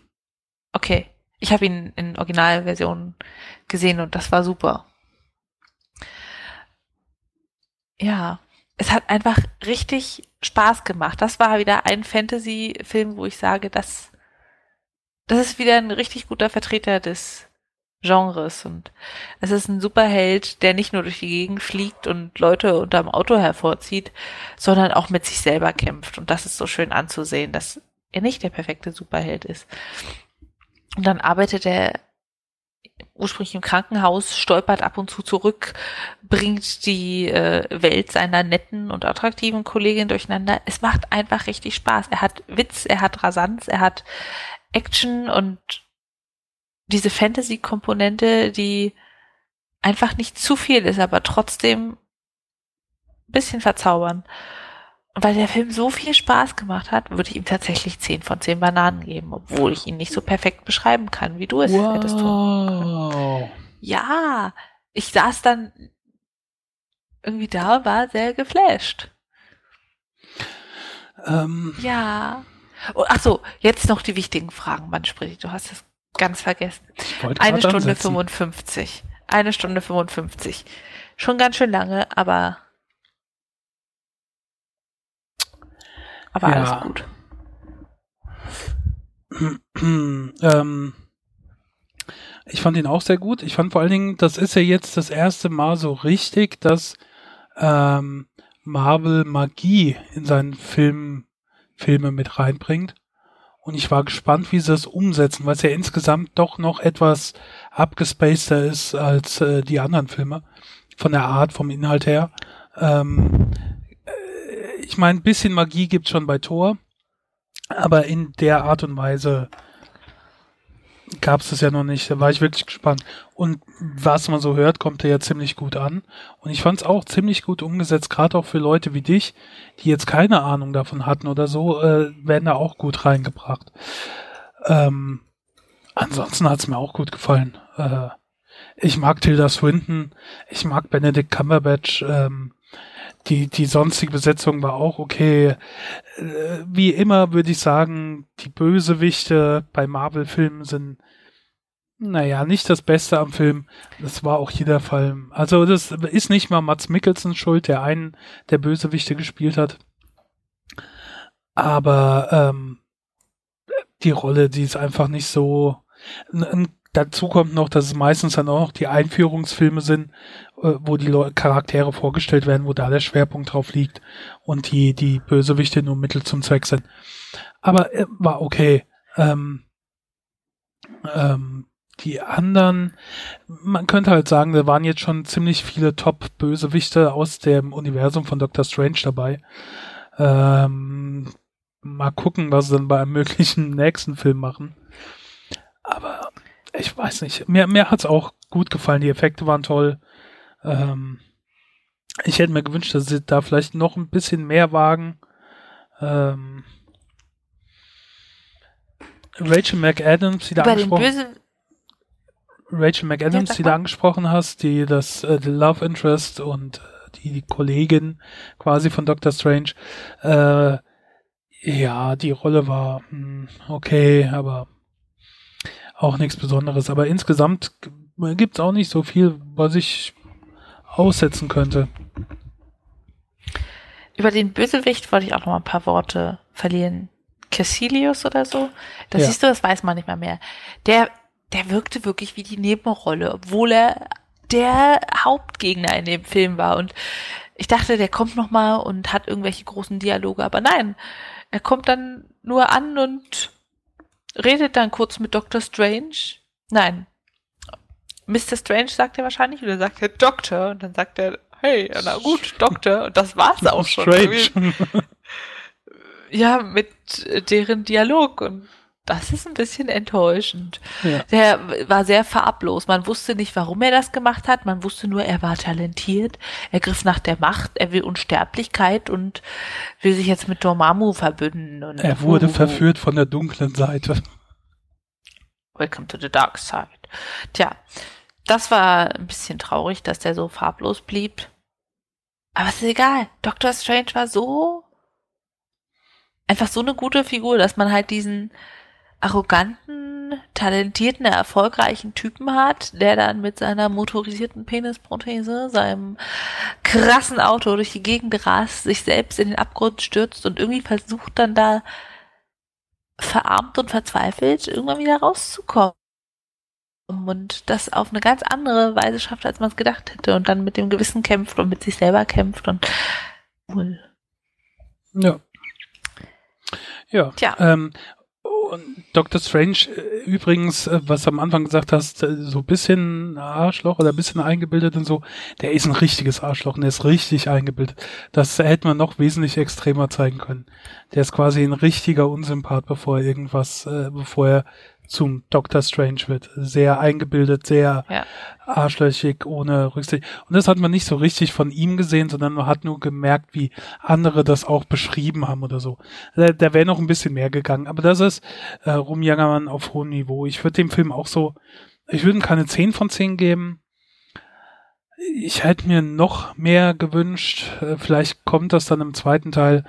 Okay. Ich habe ihn in Originalversion gesehen und das war super. Ja, es hat einfach richtig Spaß gemacht. Das war wieder ein Fantasy-Film, wo ich sage, das, das ist wieder ein richtig guter Vertreter des Genres und es ist ein Superheld, der nicht nur durch die Gegend fliegt und Leute unterm Auto hervorzieht, sondern auch mit sich selber kämpft und das ist so schön anzusehen, dass er nicht der perfekte Superheld ist. Und dann arbeitet er ursprünglich im Krankenhaus, stolpert ab und zu zurück, bringt die äh, Welt seiner netten und attraktiven Kollegin durcheinander. Es macht einfach richtig Spaß. Er hat Witz, er hat Rasanz, er hat Action und diese Fantasy-Komponente, die einfach nicht zu viel ist, aber trotzdem ein bisschen verzaubern. Und weil der Film so viel Spaß gemacht hat, würde ich ihm tatsächlich 10 von 10 Bananen geben, obwohl ich ihn nicht so perfekt beschreiben kann, wie du es wow. hättest tun Ja, ich saß dann irgendwie da, war sehr geflasht. Ähm. Ja. Oh, ach so, jetzt noch die wichtigen Fragen, Mann, sprich, du hast es ganz vergessen. Eine Stunde ansetzen. 55. Eine Stunde 55. Schon ganz schön lange, aber aber ja. alles gut. ähm, ich fand ihn auch sehr gut. Ich fand vor allen Dingen, das ist ja jetzt das erste Mal so richtig, dass ähm, Marvel Magie in seinen Film, Filme mit reinbringt. Und ich war gespannt, wie sie das umsetzen, weil es ja insgesamt doch noch etwas abgespaceter ist als äh, die anderen Filme. Von der Art, vom Inhalt her. Ähm, äh, ich meine, ein bisschen Magie gibt's schon bei Thor, aber in der Art und Weise gab es das ja noch nicht. Da war ich wirklich gespannt. Und was man so hört, kommt er ja ziemlich gut an. Und ich fand es auch ziemlich gut umgesetzt, gerade auch für Leute wie dich, die jetzt keine Ahnung davon hatten oder so, äh, werden da auch gut reingebracht. Ähm, ansonsten hat es mir auch gut gefallen. Äh, ich mag Tilda Swinton, ich mag Benedict Cumberbatch, ähm, die, die sonstige Besetzung war auch okay. Äh, wie immer würde ich sagen, die Bösewichte bei Marvel-Filmen sind, naja, nicht das Beste am Film. Das war auch jeder Fall. Also das ist nicht mal Mats Mikkelsen schuld, der einen der Bösewichte gespielt hat. Aber ähm, die Rolle, die ist einfach nicht so. Ein Dazu kommt noch, dass es meistens dann auch noch die Einführungsfilme sind, äh, wo die Charaktere vorgestellt werden, wo da der Schwerpunkt drauf liegt und die, die Bösewichte nur Mittel zum Zweck sind. Aber äh, war okay. Ähm, ähm, die anderen, man könnte halt sagen, da waren jetzt schon ziemlich viele Top-Bösewichte aus dem Universum von Doctor Strange dabei. Ähm, mal gucken, was sie dann bei einem möglichen nächsten Film machen. Aber ich weiß nicht, mir, mir hat's auch gut gefallen, die Effekte waren toll. Ähm, ich hätte mir gewünscht, dass sie da vielleicht noch ein bisschen mehr wagen. Ähm, Rachel McAdams, die da angesprochen Rachel McAdams, ja, die du angesprochen hast, die das äh, Love Interest und äh, die, die Kollegin quasi von Doctor Strange, äh, ja, die Rolle war mh, hm, okay, aber auch nichts Besonderes. Aber insgesamt gibt es auch nicht so viel, was ich aussetzen könnte. Über den Bösewicht wollte ich auch noch mal ein paar Worte verlieren. Cassilius oder so. Das ja. siehst du, das weiß man nicht mal mehr. Der, der wirkte wirklich wie die Nebenrolle, obwohl er der Hauptgegner in dem Film war. Und ich dachte, der kommt noch mal und hat irgendwelche großen Dialoge, aber nein, er kommt dann nur an und redet dann kurz mit Dr. Strange. Nein. Mr. Strange sagt er wahrscheinlich oder sagt er Doktor und dann sagt er, hey, na gut, Doktor und das war's auch schon. Strange. ja, mit deren Dialog und das ist ein bisschen enttäuschend. Ja. Der war sehr farblos. Man wusste nicht, warum er das gemacht hat. Man wusste nur, er war talentiert. Er griff nach der Macht. Er will Unsterblichkeit und will sich jetzt mit Dormammu verbünden. Er wurde uh, verführt von der dunklen Seite. Welcome to the dark side. Tja, das war ein bisschen traurig, dass der so farblos blieb. Aber es ist egal. Doctor Strange war so einfach so eine gute Figur, dass man halt diesen arroganten, talentierten, erfolgreichen Typen hat, der dann mit seiner motorisierten Penisprothese, seinem krassen Auto durch die Gegend rast, sich selbst in den Abgrund stürzt und irgendwie versucht dann da verarmt und verzweifelt irgendwann wieder rauszukommen. und das auf eine ganz andere Weise schafft, als man es gedacht hätte und dann mit dem Gewissen kämpft und mit sich selber kämpft und cool. Ja. Ja. Tja. Ähm, und Dr. Strange, äh, übrigens, äh, was du am Anfang gesagt hast, äh, so ein bisschen Arschloch oder ein bisschen eingebildet und so, der ist ein richtiges Arschloch und der ist richtig eingebildet. Das hätte man noch wesentlich extremer zeigen können. Der ist quasi ein richtiger Unsympath, bevor er irgendwas, bevor er zum Doctor Strange wird. Sehr eingebildet, sehr Ja. arschlöchig, ohne Rücksicht. Und das hat man nicht so richtig von ihm gesehen, sondern man hat nur gemerkt, wie andere das auch beschrieben haben oder so. Da, da wäre noch ein bisschen mehr gegangen. Aber das ist äh, Rumjaggermann auf hohem Niveau. Ich würde dem Film auch so, ich würde ihm keine 10 von 10 geben. Ich hätte mir noch mehr gewünscht. Äh, Vielleicht kommt das dann im zweiten Teil.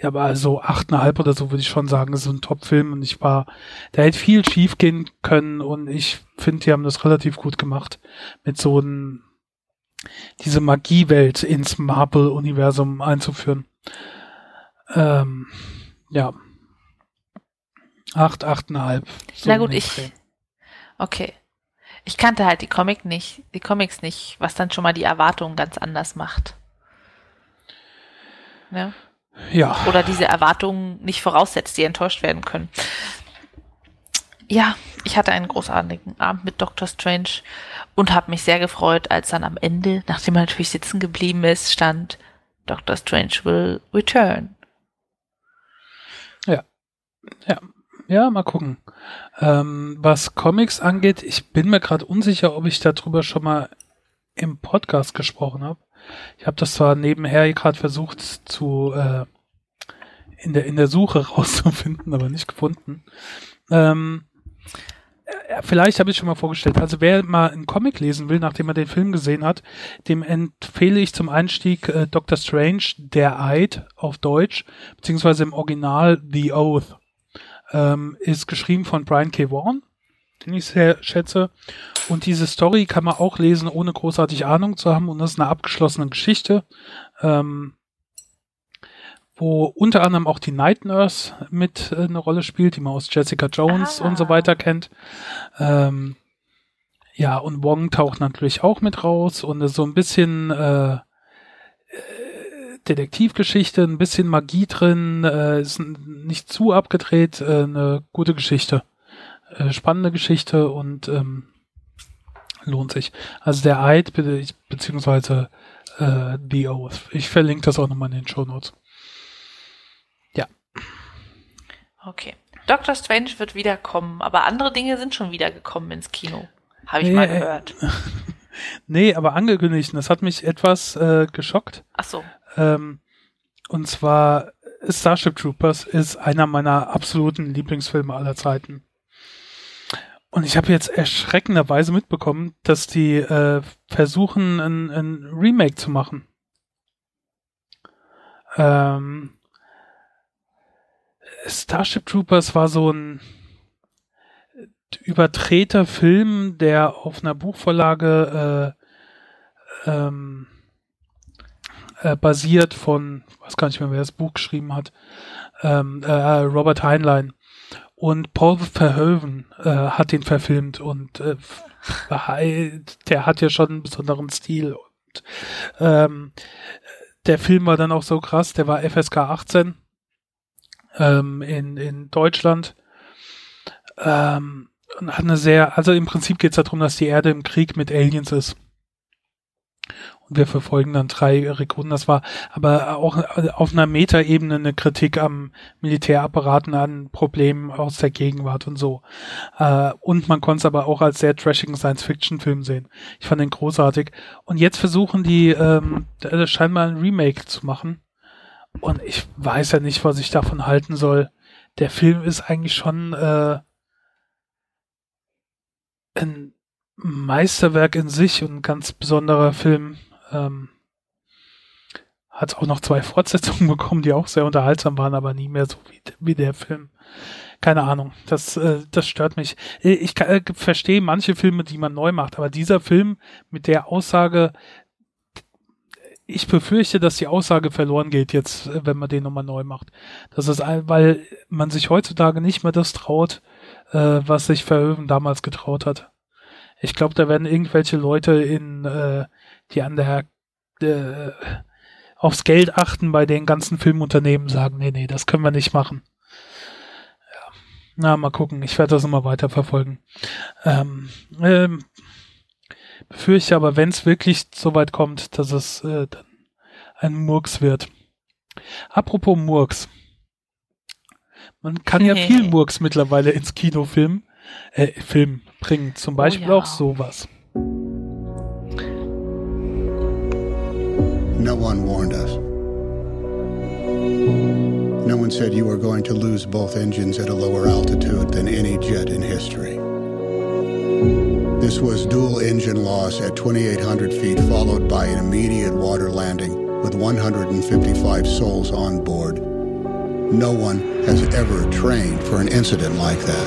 Ja, aber so 8,5 oder so würde ich schon sagen, ist so ein Top-Film und ich war, da hätte viel schief gehen können und ich finde, die haben das relativ gut gemacht mit so einem, diese Magiewelt ins Marvel-Universum einzuführen. Ähm, ja. Acht, achteinhalb. So Na gut, ich. Okay. Ich kannte halt die Comic nicht, die Comics nicht, was dann schon mal die Erwartungen ganz anders macht. Ja. Ja. Oder diese Erwartungen nicht voraussetzt, die enttäuscht werden können. Ja, ich hatte einen großartigen Abend mit Doctor Strange und habe mich sehr gefreut, als dann am Ende, nachdem er natürlich sitzen geblieben ist, stand Doctor Strange will return. Ja, ja, mal gucken. Ähm, was Comics angeht, ich bin mir gerade unsicher, ob ich darüber schon mal im Podcast gesprochen habe. Ich habe das zwar nebenher gerade versucht zu äh, in der in der Suche rauszufinden, aber nicht gefunden. Ähm, äh, vielleicht habe ich schon mal vorgestellt. Also wer mal einen Comic lesen will, nachdem er den Film gesehen hat, dem empfehle ich zum Einstieg äh, Doctor Strange, der Eid auf Deutsch, beziehungsweise im Original The Oath ähm, ist geschrieben von Brian K. Vaughan, den ich sehr schätze. Und diese Story kann man auch lesen, ohne großartig Ahnung zu haben. Und das ist eine abgeschlossene Geschichte, ähm, wo unter anderem auch die Night Nurse mit äh, eine Rolle spielt, die man aus Jessica Jones Ah. und so weiter kennt. Ähm, ja, und Wong taucht natürlich auch mit raus und ist so ein bisschen äh, äh, Detektivgeschichte, ein bisschen Magie drin, äh, ist nicht zu abgedreht, äh, eine gute Geschichte. Äh, spannende Geschichte und ähm, lohnt sich. Also der Eid, be beziehungsweise äh, The Oath. Ich verlinke das auch nochmal in den Show Notes. Okay. Doctor Strange wird wiederkommen, aber andere Dinge sind schon wiedergekommen ins Kino. Habe ich mal Nee, äh, gehört. Nee, aber angekündigt, das hat mich etwas äh, geschockt. Ach so. Ähm, und zwar Starship Troopers ist einer meiner absoluten Lieblingsfilme aller Zeiten. Und ich habe jetzt erschreckenderweise mitbekommen, dass die äh, versuchen, ein, ein Remake zu machen. Ähm, Starship Troopers war so ein überdrehter Film, der auf einer Buchvorlage äh, ähm, äh, basiert von, weiß gar nicht mehr, wer das Buch geschrieben hat, ähm, äh, Robert Heinlein. Und Paul Verhoeven äh, hat den verfilmt und äh, der hat ja schon einen besonderen Stil. Und ähm, der Film war dann auch so krass, der war FSK 18 ähm, in, in Deutschland. Ähm, und hat eine sehr, also im Prinzip geht es darum, dass die Erde im Krieg mit Aliens ist. Und wir verfolgen dann drei Rekrutten. Das war aber auch auf einer Metaebene eine Kritik am Militärapparaten, an Problemen aus der Gegenwart und so. Äh, und man konnte es aber auch als sehr trashigen Science-Fiction-Film sehen. Ich fand den großartig. Und jetzt versuchen die ähm, äh, scheinbar ein Remake zu machen. Und ich weiß ja nicht, was ich davon halten soll. Der Film ist eigentlich schon äh, ein Meisterwerk in sich und ein ganz besonderer Film. Ähm, hat auch noch zwei Fortsetzungen bekommen, die auch sehr unterhaltsam waren, aber nie mehr so wie, wie der Film. Keine Ahnung, das, äh, das stört mich. Ich kann, äh, verstehe manche Filme, die man neu macht, aber dieser Film mit der Aussage, ich befürchte, dass die Aussage verloren geht jetzt, äh, wenn man den nochmal neu macht. Das ist, weil man sich heutzutage nicht mehr das traut, äh, was sich Verhoeven damals getraut hat. Ich glaube, da werden irgendwelche Leute in, äh, die an der äh, aufs Geld achten bei den ganzen Filmunternehmen sagen, nee, nee, das können wir nicht machen. Ja. Na, mal gucken. Ich werde das immer weiter verfolgen. Ähm, ähm, befürchte aber, wenn es wirklich so weit kommt, dass es äh, dann ein Murks wird. Apropos Murks. Man kann ja viel Murks mittlerweile ins Kino filmen, äh, Film bringen. Zum Beispiel ja. auch sowas. No one warned us. No one said you were going to lose both engines at a lower altitude than any jet in history. This was dual engine loss at 2,800 feet, followed by an immediate water landing with 155 souls on board. No one has ever trained for an incident like that.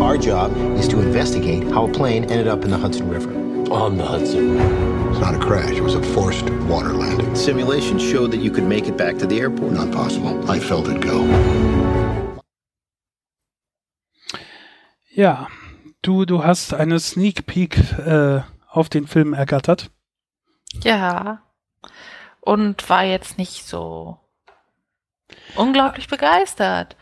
Our job is to investigate how a plane ended up in the Hudson River. On the Hudson. It's not a crash, it was a forced water landing. Simulations showed that you could make it back to the airport. Not possible. I felt it go. Ja, du, du hast eine Sneak Peek äh, auf den Film ergattert. Ja. Und war jetzt nicht so unglaublich begeistert.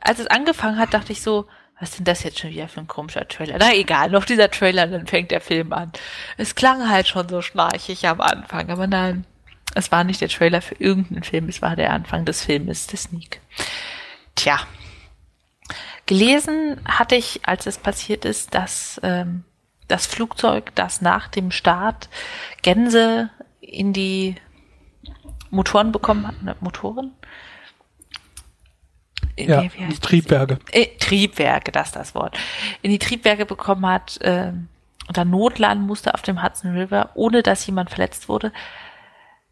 Als es angefangen hat, dachte ich so, was ist denn das jetzt schon wieder für ein komischer Trailer? Na egal, noch dieser Trailer, dann fängt der Film an. Es klang halt schon so schnarchig am Anfang, aber nein, es war nicht der Trailer für irgendeinen Film, es war der Anfang des Filmes, der Sneak. Tja. Gelesen hatte ich, als es passiert ist, dass ähm, das Flugzeug, das nach dem Start Gänse in die Motoren bekommen hat, ne, Motoren? In Ja, die- das? Triebwerke. äh, Triebwerke, das ist das Wort, in die Triebwerke bekommen hat ähm, und dann notlanden musste auf dem Hudson River, ohne dass jemand verletzt wurde.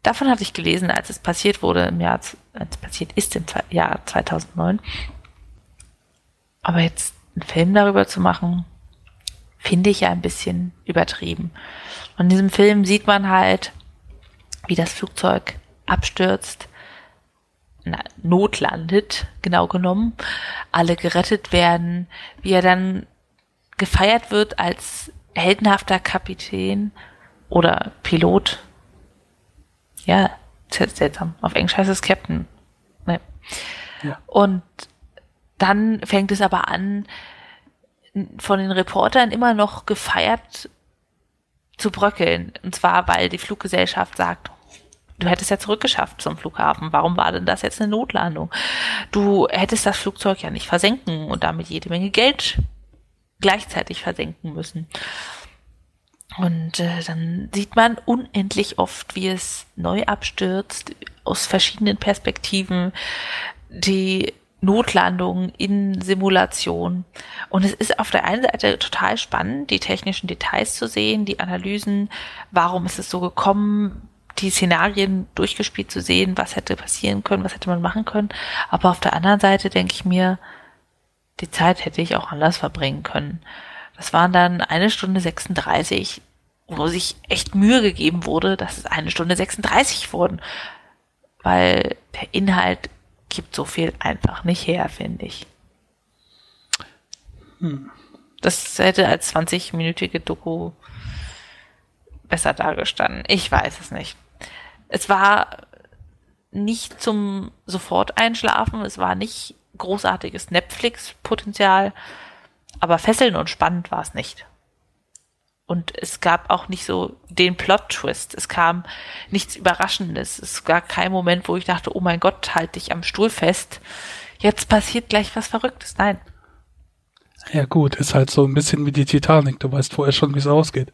Davon hatte ich gelesen, als es passiert wurde im Jahr, als es passiert ist im Jahr 2009. Aber jetzt einen Film darüber zu machen, finde ich ja ein bisschen übertrieben. Und in diesem Film sieht man halt, wie das Flugzeug abstürzt, na, notlandet, genau genommen, alle gerettet werden, wie er dann gefeiert wird als heldenhafter Kapitän oder Pilot. Ja, sel- seltsam. Auf Englisch heißt es Captain. Ne. Ja. Und dann fängt es aber an, von den Reportern immer noch gefeiert zu bröckeln. Und zwar, weil die Fluggesellschaft sagt, du hättest ja zurückgeschafft zum Flughafen. Warum war denn das jetzt eine Notlandung? Du hättest das Flugzeug ja nicht versenken und damit jede Menge Geld gleichzeitig versenken müssen. Und äh, dann sieht man unendlich oft, wie es neu abstürzt, aus verschiedenen Perspektiven, die Notlandungen in Simulation. Und es ist auf der einen Seite total spannend, die technischen Details zu sehen, die Analysen, warum ist es so gekommen, die Szenarien durchgespielt zu sehen, was hätte passieren können, was hätte man machen können. Aber auf der anderen Seite denke ich mir, die Zeit hätte ich auch anders verbringen können. Das waren dann eine Stunde 36, wo sich echt Mühe gegeben wurde, dass es eine Stunde 36 wurden. Weil der Inhalt gibt so viel einfach nicht her, finde ich. Das hätte als 20-minütige Doku besser dargestanden. Ich weiß es nicht. Es war nicht zum sofort einschlafen, es war nicht großartiges Netflix-Potenzial, aber fesselnd und spannend war es nicht. Und es gab auch nicht so den Plot-Twist. Es kam nichts Überraschendes. Es gab keinen Moment, wo ich dachte, oh mein Gott, halt dich am Stuhl fest. Jetzt passiert gleich was Verrücktes. Nein. Ja gut, ist halt so ein bisschen wie die Titanic. Du weißt vorher schon, wie es ausgeht.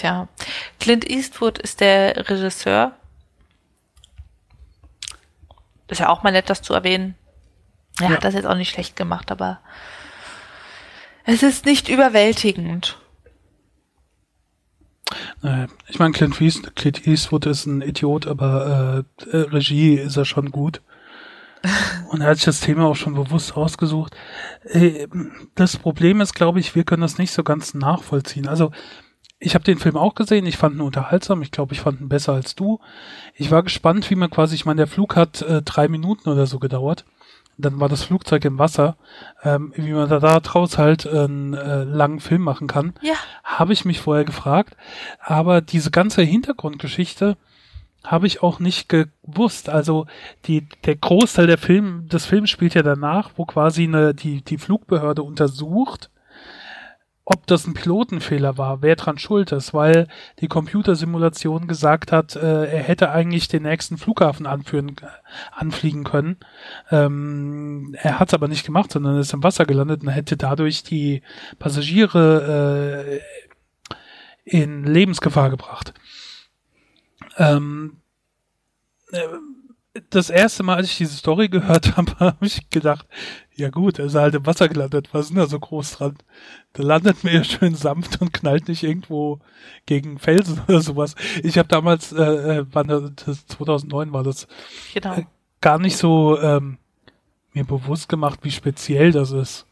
Tja, Clint Eastwood ist der Regisseur. Ist ja auch mal nett, das zu erwähnen. Er Ja. hat das jetzt auch nicht schlecht gemacht, aber es ist nicht überwältigend. Äh, ich meine, Clint, East, Clint Eastwood ist ein Idiot, aber äh, äh, Regie ist er schon gut. Und er hat sich das Thema auch schon bewusst ausgesucht. Äh, das Problem ist, glaube ich, wir können das nicht so ganz nachvollziehen. Also, ich habe den Film auch gesehen, ich fand ihn unterhaltsam, ich glaube, ich fand ihn besser als du. Ich war gespannt, wie man quasi, ich meine, der Flug hat äh, drei Minuten oder so gedauert. dann war das Flugzeug im Wasser, ähm, wie man da, da draus halt einen äh, langen Film machen kann, Ja. habe ich mich vorher gefragt. Aber diese ganze Hintergrundgeschichte habe ich auch nicht gewusst. Also die, der Großteil der Film, des Films spielt ja danach, wo quasi eine, die, die Flugbehörde untersucht, ob das ein Pilotenfehler war, wer dran schuld ist, weil die Computersimulation gesagt hat, äh, er hätte eigentlich den nächsten Flughafen anführen, anfliegen können. Ähm, er hat es aber nicht gemacht, sondern ist im Wasser gelandet und hätte dadurch die Passagiere äh, in Lebensgefahr gebracht. Ähm, äh, das erste Mal, als ich diese Story gehört habe, habe ich gedacht, ja gut, er ist halt im Wasser gelandet, was ist denn da so groß dran? Da landet mir ja schön sanft und knallt nicht irgendwo gegen Felsen oder sowas. Ich habe damals, äh, äh, wann das 2009 war das, Genau. äh, gar nicht so ähm, mir bewusst gemacht, wie speziell das ist.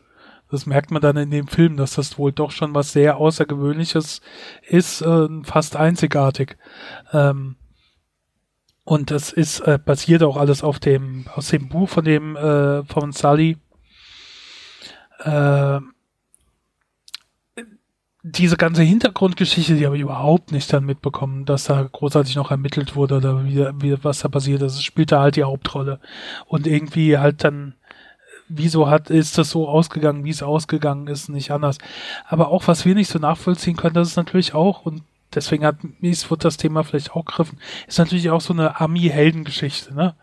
Das merkt man dann in dem Film, dass das wohl doch schon was sehr Außergewöhnliches ist, äh, fast einzigartig. Ähm, und das ist äh, basiert auch alles auf dem aus dem Buch von dem äh, von Sully. Äh, diese ganze Hintergrundgeschichte, die habe ich überhaupt nicht dann mitbekommen, dass da großartig noch ermittelt wurde oder wie, wie was da passiert ist. Es spielte halt die Hauptrolle. Und irgendwie halt dann, wieso hat, ist das so ausgegangen, wie es ausgegangen ist, nicht anders. Aber auch was wir nicht so nachvollziehen können, das ist natürlich auch, und deswegen hat Eastwood das Thema vielleicht auch gegriffen, ist natürlich auch so eine Ami-Heldengeschichte, ne?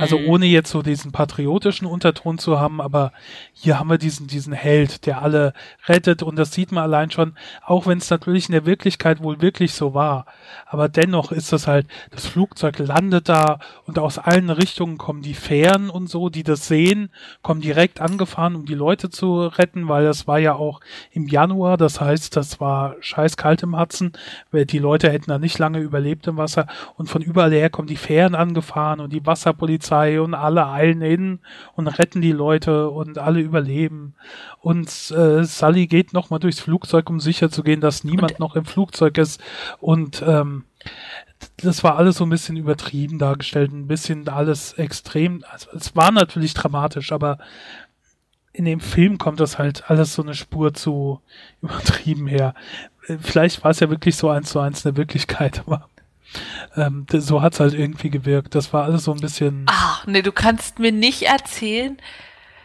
Also ohne jetzt so diesen patriotischen Unterton zu haben, aber hier haben wir diesen, diesen Held, der alle rettet und das sieht man allein schon, auch wenn es natürlich in der Wirklichkeit wohl wirklich so war. Aber dennoch ist das halt, das Flugzeug landet da und aus allen Richtungen kommen die Fähren und so, die das sehen, kommen direkt angefahren, um die Leute zu retten, weil das war ja auch im Januar, das heißt, das war scheiß kalt im Hudson, die Leute hätten da nicht lange überlebt im Wasser. Und von überall her kommen die Fähren angefahren und die Wasserpolizei und alle eilen hin und retten die Leute und alle überleben. Und äh, Sully geht nochmal durchs Flugzeug, um sicher zu gehen, dass niemand noch im Flugzeug ist. Und ähm, das war alles so ein bisschen übertrieben dargestellt, ein bisschen alles extrem. Also es war natürlich dramatisch, aber in dem Film kommt das halt alles so eine Spur zu übertrieben her. Äh, Vielleicht war es ja wirklich so eins zu eins eine Wirklichkeit, aber ähm, so hat's halt irgendwie gewirkt. Das war alles so ein bisschen. Ach, nee, du kannst mir nicht erzählen,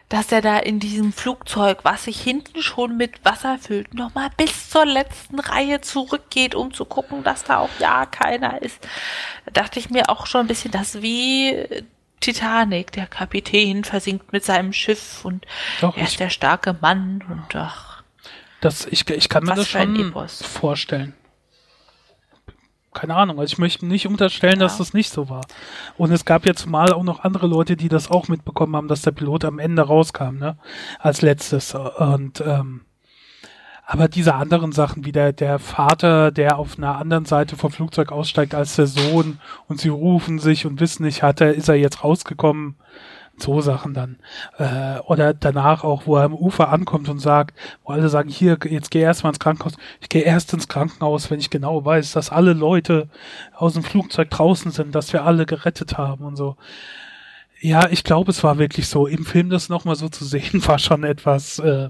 dass er da in diesem Flugzeug, was sich hinten schon mit Wasser füllt, nochmal bis zur letzten Reihe zurückgeht, um zu gucken, dass da auch ja keiner ist. Da dachte ich mir auch schon ein bisschen, das ist wie Titanic. Der Kapitän versinkt mit seinem Schiff und Doch, er ist der starke Mann und ach, Das, ich, ich kann mir das schon vorstellen. Keine Ahnung, also ich möchte nicht unterstellen, dass Ja. das nicht so war. Und es gab ja zumal auch noch andere Leute, die das auch mitbekommen haben, dass der Pilot am Ende rauskam, ne? Als letztes. Und ähm, aber diese anderen Sachen, wie der, der Vater, der auf einer anderen Seite vom Flugzeug aussteigt als der Sohn und sie rufen sich und wissen nicht, hat er, ist er jetzt rausgekommen, so Sachen dann. Äh, oder danach auch, wo er am Ufer ankommt und sagt, wo alle sagen, hier, jetzt geh erst mal ins Krankenhaus. Ich gehe erst ins Krankenhaus, wenn ich genau weiß, dass alle Leute aus dem Flugzeug draußen sind, dass wir alle gerettet haben und so. Ja, ich glaube, es war wirklich so. Im Film das nochmal so zu sehen, war schon etwas äh,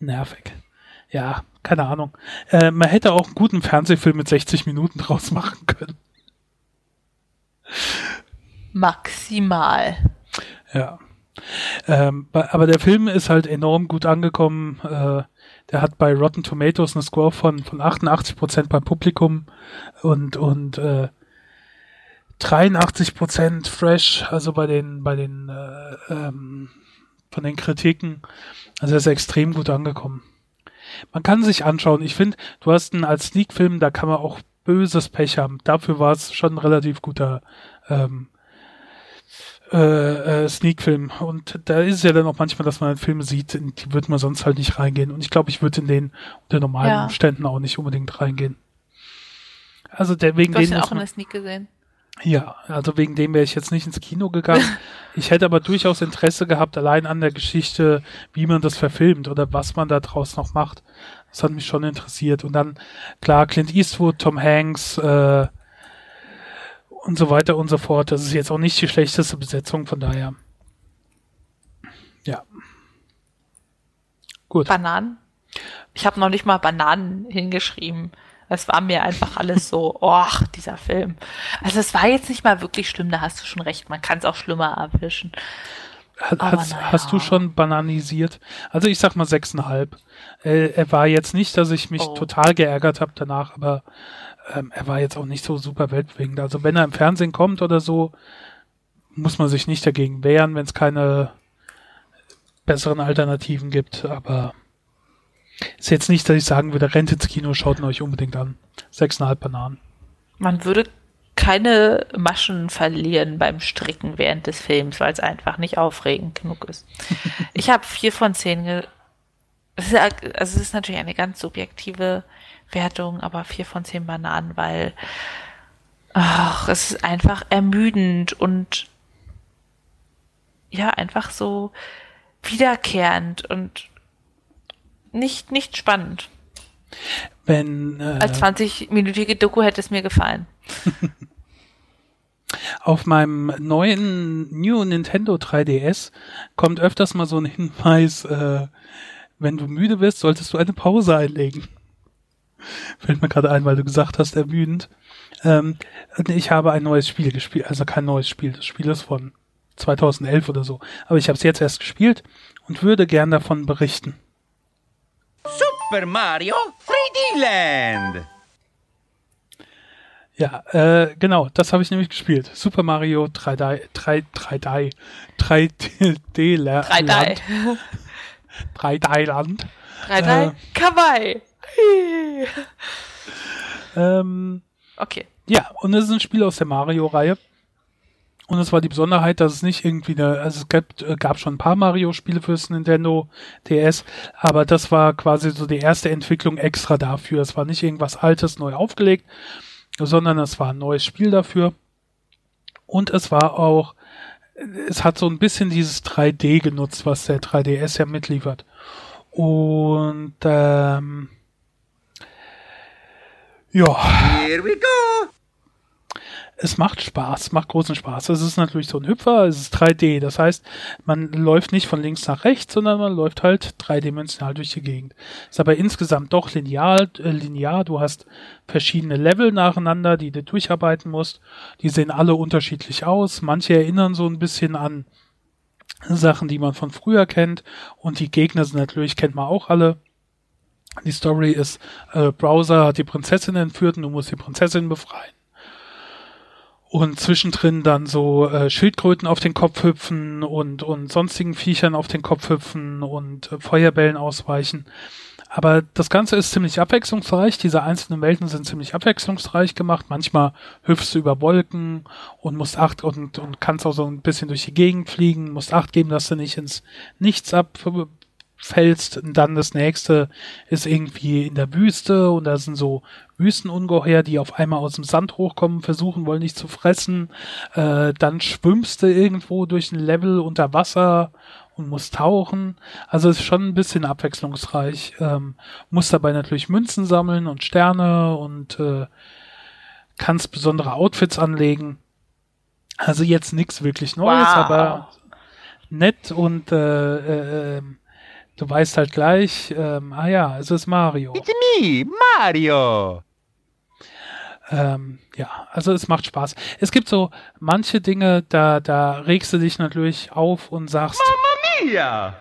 nervig. Ja, keine Ahnung. Äh, man hätte auch einen guten Fernsehfilm mit 60 Minuten draus machen können. maximal. Ja. Ähm, aber der Film ist halt enorm gut angekommen. Äh, der hat bei Rotten Tomatoes eine Score von, von 88 Prozent beim Publikum und, und äh, 83 Prozent fresh, also bei den, bei den, äh, ähm, von den Kritiken. Also er ist extrem gut angekommen. Man kann sich anschauen. Ich finde, du hast einen als Sneak-Film, da kann man auch böses Pech haben. Dafür war es schon ein relativ guter ähm, äh, äh, Sneak-Film. Und da ist es ja dann auch manchmal, dass man Filme sieht, in die würde man sonst halt nicht reingehen. Und ich glaube, ich würde in den unter normalen Ja. Umständen auch nicht unbedingt reingehen. Also der, wegen Du hast muss auch in man, der Sneak gesehen. Ja, also wegen dem wäre ich jetzt nicht ins Kino gegangen. Ich hätte aber durchaus Interesse gehabt, allein an der Geschichte, wie man das verfilmt oder was man da draus noch macht. Das hat mich schon interessiert. Und dann, klar, Clint Eastwood, Tom Hanks, äh, und so weiter und so fort. Das ist jetzt auch nicht die schlechteste Besetzung, von daher. Gut. Bananen? Ich habe noch nicht mal Bananen hingeschrieben. Es war mir einfach alles so, oh, dieser Film. Also es war jetzt nicht mal wirklich schlimm, da hast du schon recht. Man kann es auch schlimmer erwischen. Aber hast, naja. hast du schon bananisiert? Also ich sag mal sechseinhalb. Äh, er war jetzt nicht, dass ich mich Oh. total geärgert habe danach, aber ähm, er war jetzt auch nicht so super weltbewegend. Also wenn er im Fernsehen kommt oder so, muss man sich nicht dagegen wehren, wenn es keine besseren Alternativen gibt. Aber ist jetzt nicht, dass ich sagen würde, rennt ins Kino, schaut ihn euch unbedingt an. Sechseinhalb Bananen. Man würde keine Maschen verlieren beim Stricken während des Films, weil es einfach nicht aufregend genug ist. Ich habe vier von zehn. Ge es ist, also es ist natürlich eine ganz subjektive Wertung, aber vier von zehn Bananen, weil ach, es ist einfach ermüdend und ja, einfach so wiederkehrend und nicht, nicht spannend. Wenn äh, Als 20-minütige Doku hätte es mir gefallen. Auf meinem neuen New Nintendo 3DS kommt öfters mal so ein Hinweis, äh, wenn du müde bist, solltest du eine Pause einlegen. Fällt mir gerade ein, weil du gesagt hast, ermüdend. Ähm, ich habe ein neues Spiel gespielt, also kein neues Spiel, das Spiel ist von 2011 oder so. Aber ich habe es jetzt erst gespielt und würde gern davon berichten. Super Mario 3D Land. Ja, äh, genau, das habe ich nämlich gespielt. Super Mario 3D, 3, 3D, 3D, La- 3D. Land. 3D Land. 3D. Äh. Kawaii. Ähm, Okay. ja, und es ist ein Spiel aus der Mario-Reihe. Und es war die Besonderheit, dass es nicht irgendwie eine, also es gab, äh, gab schon ein paar Mario-Spiele fürs Nintendo DS, aber das war quasi so die erste Entwicklung extra dafür. Es war nicht irgendwas Altes neu aufgelegt, sondern es war ein neues Spiel dafür. Und es war auch, es hat so ein bisschen dieses 3D genutzt, was der 3DS ja mitliefert. Und ähm, ja, Here we go. Es macht Spaß, macht großen Spaß. Es ist natürlich so ein Hüpfer, es ist 3D. Das heißt, man läuft nicht von links nach rechts, sondern man läuft halt dreidimensional durch die Gegend. Ist aber insgesamt doch linear, äh, linear. Du hast verschiedene Level nacheinander, die du durcharbeiten musst. Die sehen alle unterschiedlich aus. Manche erinnern so ein bisschen an Sachen, die man von früher kennt. Und die Gegner sind natürlich, kennt man auch alle. Die Story ist, äh, Browser hat die Prinzessin entführt und du musst die Prinzessin befreien und zwischendrin dann so äh, Schildkröten auf den Kopf hüpfen und, und sonstigen Viechern auf den Kopf hüpfen und äh, Feuerbällen ausweichen. Aber das Ganze ist ziemlich abwechslungsreich. Diese einzelnen Welten sind ziemlich abwechslungsreich gemacht. Manchmal hüpfst du über Wolken und musst acht und, und kannst auch so ein bisschen durch die Gegend fliegen, musst acht geben, dass du nicht ins Nichts abfällst. Und dann das nächste ist irgendwie in der Wüste und da sind so Wüstenungeheuer, die auf einmal aus dem Sand hochkommen, versuchen wollen dich zu fressen. Äh, dann schwimmst du irgendwo durch ein Level unter Wasser und musst tauchen. Also ist schon ein bisschen abwechslungsreich. Ähm, musst dabei natürlich Münzen sammeln und Sterne und äh, kannst besondere Outfits anlegen. Also jetzt nichts wirklich Neues, Wow. aber nett und äh, äh, ähm, du weißt halt gleich, ähm, ah ja, es ist Mario. It's me, Mario. Ähm, ja, also es macht Spaß. Es gibt so manche Dinge, da, da regst du dich natürlich auf und sagst, Mia.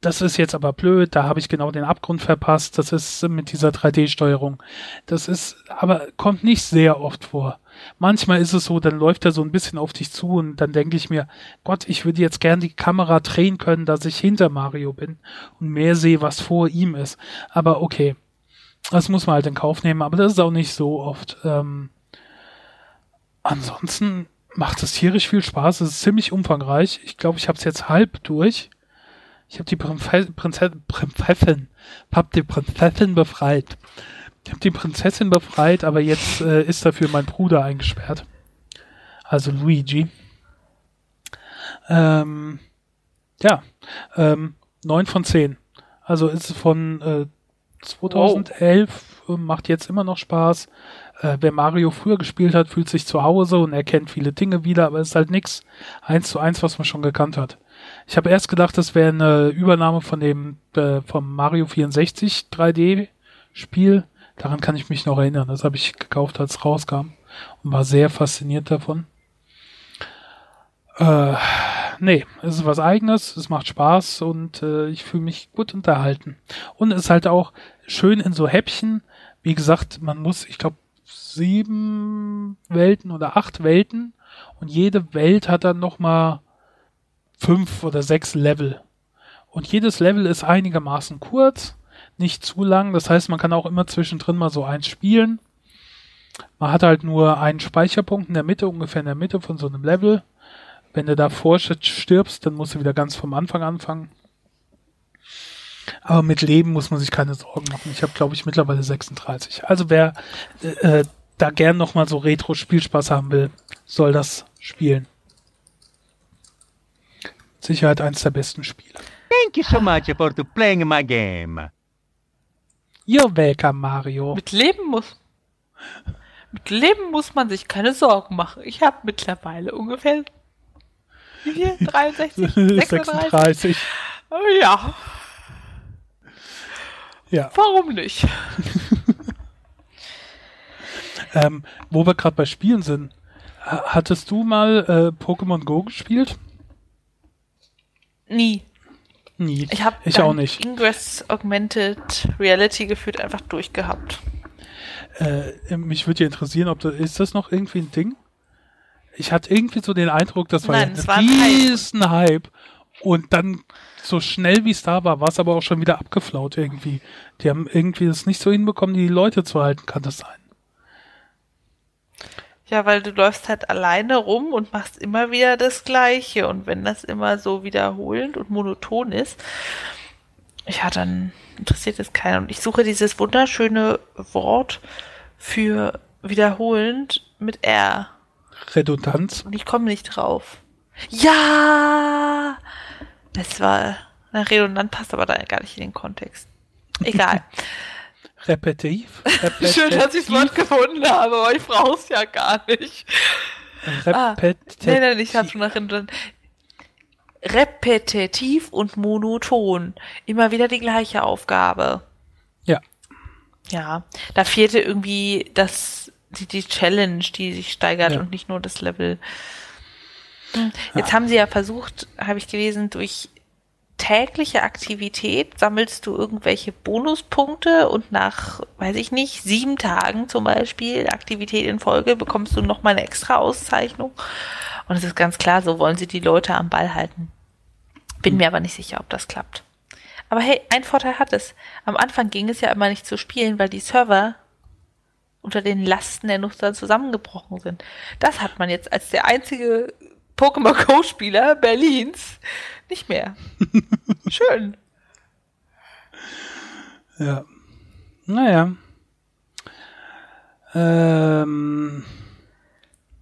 das ist jetzt aber blöd, da habe ich genau den Abgrund verpasst, das ist mit dieser 3D-Steuerung. Das ist, aber kommt nicht sehr oft vor. Manchmal ist es so, dann läuft er so ein bisschen auf dich zu und dann denke ich mir, Gott, ich würde jetzt gern die Kamera drehen können, dass ich hinter Mario bin und mehr sehe, was vor ihm ist. Aber okay, das muss man halt in Kauf nehmen, aber das ist auch nicht so oft. Ähm, ansonsten macht es tierisch viel Spaß, es ist ziemlich umfangreich. Ich glaube, ich habe es jetzt halb durch. Ich habe die Prinzessin, Prinzessin, Prinzessin, die Prinzessin befreit. Ich habe die Prinzessin befreit, aber jetzt äh, ist dafür mein Bruder eingesperrt. Also Luigi. Ähm, ja, ähm, 9 von 10. Also ist von äh, 2011, äh, macht jetzt immer noch Spaß. Äh, wer Mario früher gespielt hat, fühlt sich zu Hause und erkennt viele Dinge wieder, aber es ist halt nix eins zu eins, was man schon gekannt hat. Ich habe erst gedacht, das wäre eine Übernahme von dem äh, vom Mario 64 3D Spiel. Daran kann ich mich noch erinnern. Das habe ich gekauft, als es rauskam und war sehr fasziniert davon. Äh, nee, es ist was eigenes, es macht Spaß und äh, ich fühle mich gut unterhalten. Und es ist halt auch schön in so Häppchen. Wie gesagt, man muss, ich glaube, sieben Welten oder acht Welten und jede Welt hat dann nochmal fünf oder sechs Level. Und jedes Level ist einigermaßen kurz, nicht zu lang. Das heißt, man kann auch immer zwischendrin mal so eins spielen. Man hat halt nur einen Speicherpunkt in der Mitte, ungefähr in der Mitte von so einem Level. Wenn du davor stirbst, dann musst du wieder ganz vom Anfang anfangen. Aber mit Leben muss man sich keine Sorgen machen. Ich habe, glaube ich, mittlerweile 36. Also wer äh, da gern nochmal so Retro-Spielspaß haben will, soll das spielen. Sicherheit eins der besten Spiele. Thank you so much for playing my game. You're welcome, Mario. Mit Leben muss. Mit Leben muss man sich keine Sorgen machen. Ich habe mittlerweile ungefähr. Wie viel? 63? 36? 36. Oh, ja. Ja. Warum nicht? ähm, wo wir gerade bei Spielen sind. Hattest du mal äh, Pokémon Go gespielt? Nie. Nie. Ich habe ich auch nicht. Ingress Augmented Reality gefühlt einfach durchgehabt. Äh, mich würde ja interessieren, ob das, ist das noch irgendwie ein Ding? Ich hatte irgendwie so den Eindruck, das war Nein, ja war ein riesen Hype. Und dann so schnell wie es da war, war es aber auch schon wieder abgeflaut irgendwie. Die haben irgendwie das nicht so hinbekommen, die Leute zu halten, kann das sein? Ja, weil du läufst halt alleine rum und machst immer wieder das Gleiche. Und wenn das immer so wiederholend und monoton ist, ja, dann interessiert es keinen. Und ich suche dieses wunderschöne Wort für wiederholend mit R. Redundanz. Und ich komme nicht drauf. Ja! Das war, na, redundant passt aber da gar nicht in den Kontext. Egal. Repetitiv. Repetitiv. Schön, dass ich das Wort gefunden habe, aber ich brauche es ja gar nicht. Repetitiv. Ah, nein, nein, ich habe schon nach hinten. Repetitiv und monoton. Immer wieder die gleiche Aufgabe. Ja. Ja, da fehlte irgendwie das, die, die Challenge, die sich steigert Ja. und nicht nur das Level. Hm, Jetzt haben sie ja versucht, habe ich gelesen, durch tägliche Aktivität sammelst du irgendwelche Bonuspunkte und nach, weiß ich nicht, sieben Tagen zum Beispiel Aktivität in Folge bekommst du nochmal eine extra Auszeichnung. Und es ist ganz klar, so wollen sie die Leute am Ball halten. Bin mir aber nicht sicher, ob das klappt. Aber hey, ein Vorteil hat es. Am Anfang ging es ja immer nicht zu spielen, weil die Server unter den Lasten der Nutzer zusammengebrochen sind. Das hat man jetzt als der einzige Pokémon Go-Spieler Berlins nicht mehr. Schön. Ja. Naja. Ähm,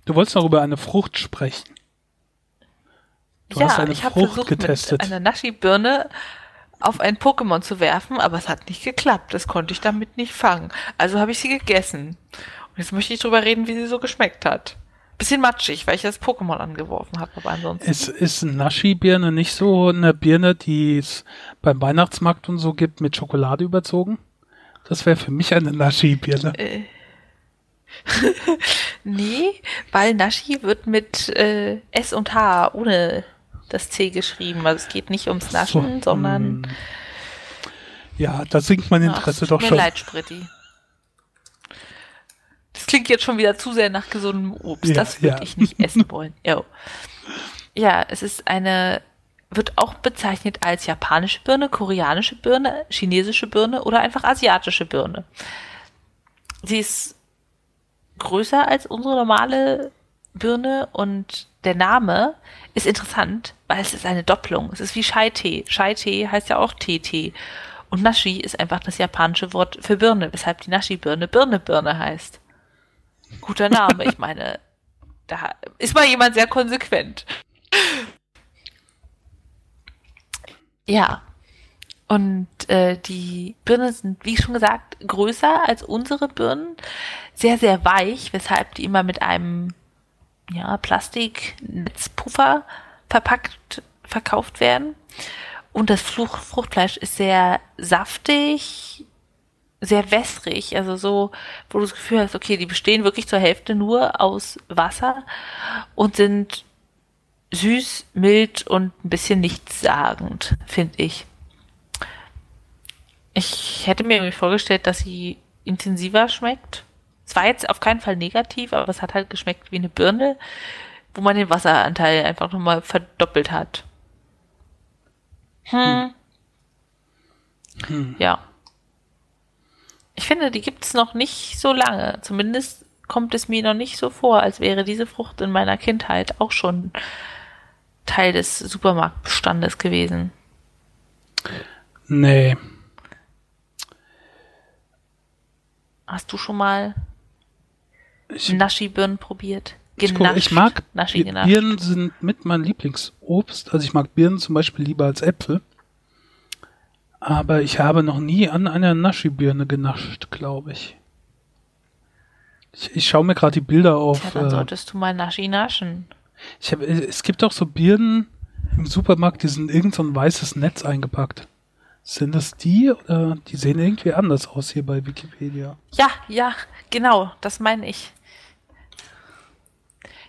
du wolltest noch über eine Frucht sprechen. Du ja, hast eine ich habe Frucht versucht, getestet. mit einer Nashi-Birne auf ein Pokémon zu werfen, aber es hat nicht geklappt. Das konnte ich damit nicht fangen. Also habe ich sie gegessen. Und jetzt möchte ich drüber reden, wie sie so geschmeckt hat. Bisschen matschig, weil ich das Pokémon angeworfen habe, aber ansonsten. Ist, ist Naschi-Birne nicht so eine Birne, die es beim Weihnachtsmarkt und so gibt, mit Schokolade überzogen? Das wäre für mich eine Naschi-Birne. Äh. nee, weil Nashi wird mit äh, S und H ohne das C geschrieben. Also es geht nicht ums Naschen, So, sondern. hm. Ja, da sinkt mein Ach, Interesse tut doch mir schon. leid, Spritti. Klingt jetzt schon wieder zu sehr nach gesundem Obst. Ja, das würde ja. ich nicht essen wollen. Jo. Ja, es ist eine, wird auch bezeichnet als japanische Birne, koreanische Birne, chinesische Birne oder einfach asiatische Birne. Sie ist größer als unsere normale Birne und der Name ist interessant, weil es ist eine Doppelung. Es ist wie Chai-Tee. Chai-Tee heißt ja auch Tee-Tee. Und Nashi ist einfach das japanische Wort für Birne, weshalb die Nashi-Birne Birne-Birne heißt. Guter Name, ich meine, da ist mal jemand sehr konsequent. Ja. Und äh, die Birnen sind, wie schon gesagt, größer als unsere Birnen, sehr, sehr weich, weshalb die immer mit einem ja, Plastiknetzpuffer verpackt verkauft werden. Und das Frucht, Fruchtfleisch ist sehr saftig, sehr wässrig, also so, wo du das Gefühl hast, okay, die bestehen wirklich zur Hälfte nur aus Wasser und sind süß, mild und ein bisschen nichtssagend, finde ich. Ich hätte mir vorgestellt, dass sie intensiver schmeckt. Es war jetzt auf keinen Fall negativ, aber es hat halt geschmeckt wie eine Birne, wo man den Wasseranteil einfach nochmal verdoppelt hat. Hm. hm. Ja. Ich finde, die gibt's noch nicht so lange. Zumindest kommt es mir noch nicht so vor, als wäre diese Frucht in meiner Kindheit auch schon Teil des Supermarktbestandes gewesen. Nee. Hast du schon mal Naschi-Birnen probiert? Genascht. Ich, ich mag Naschi Birnen sind mit mein Lieblingsobst. Also ich mag Birnen zum Beispiel lieber als Äpfel. Aber ich habe noch nie an einer Naschi-Birne genascht, glaube ich. ich. Ich schaue mir gerade die Bilder auf. Ja, dann äh, solltest du mal Naschi naschen. Ich hab, es gibt auch so Birnen im Supermarkt, die sind in irgend so ein weißes Netz eingepackt. Sind das die oder die sehen irgendwie anders aus hier bei Wikipedia? Ja, ja, genau, das meine ich.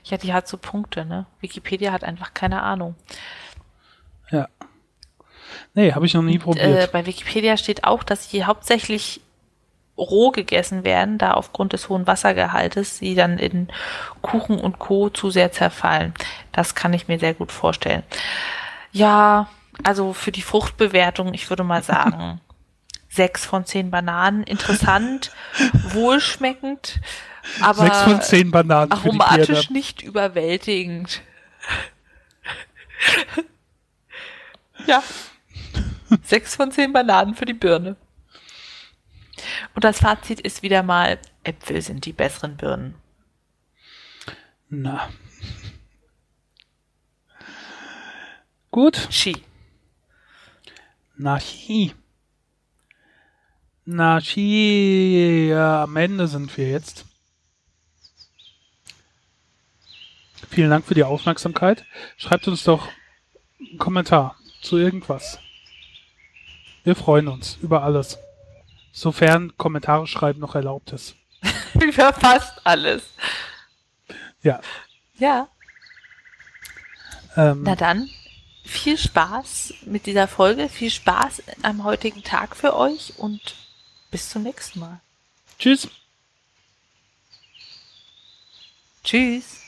Ja, die hat so Punkte, ne? Wikipedia hat einfach keine Ahnung. Ja. Nee, habe ich noch nie probiert. Äh, bei Wikipedia steht auch, dass sie hauptsächlich roh gegessen werden, da aufgrund des hohen Wassergehaltes sie dann in Kuchen und Co. zu sehr zerfallen. Das kann ich mir sehr gut vorstellen. Ja, also für die Fruchtbewertung, ich würde mal sagen, sechs von zehn Bananen. Interessant, wohlschmeckend, aber sechs von zehn Bananen aromatisch nicht überwältigend. ja. Sechs von zehn Bananen für die Birne. Und das Fazit ist wieder mal, Äpfel sind die besseren Birnen. Na. Gut. Ski. Na, Ski. Na, Ski. Ja, am Ende sind wir jetzt. Vielen Dank für die Aufmerksamkeit. Schreibt uns doch einen Kommentar zu irgendwas. Wir freuen uns über alles. Sofern Kommentare schreiben noch erlaubt ist. über fast alles. Ja. Ja. Ähm, Na dann, viel Spaß mit dieser Folge, viel Spaß am heutigen Tag für euch und bis zum nächsten Mal. Tschüss. Tschüss.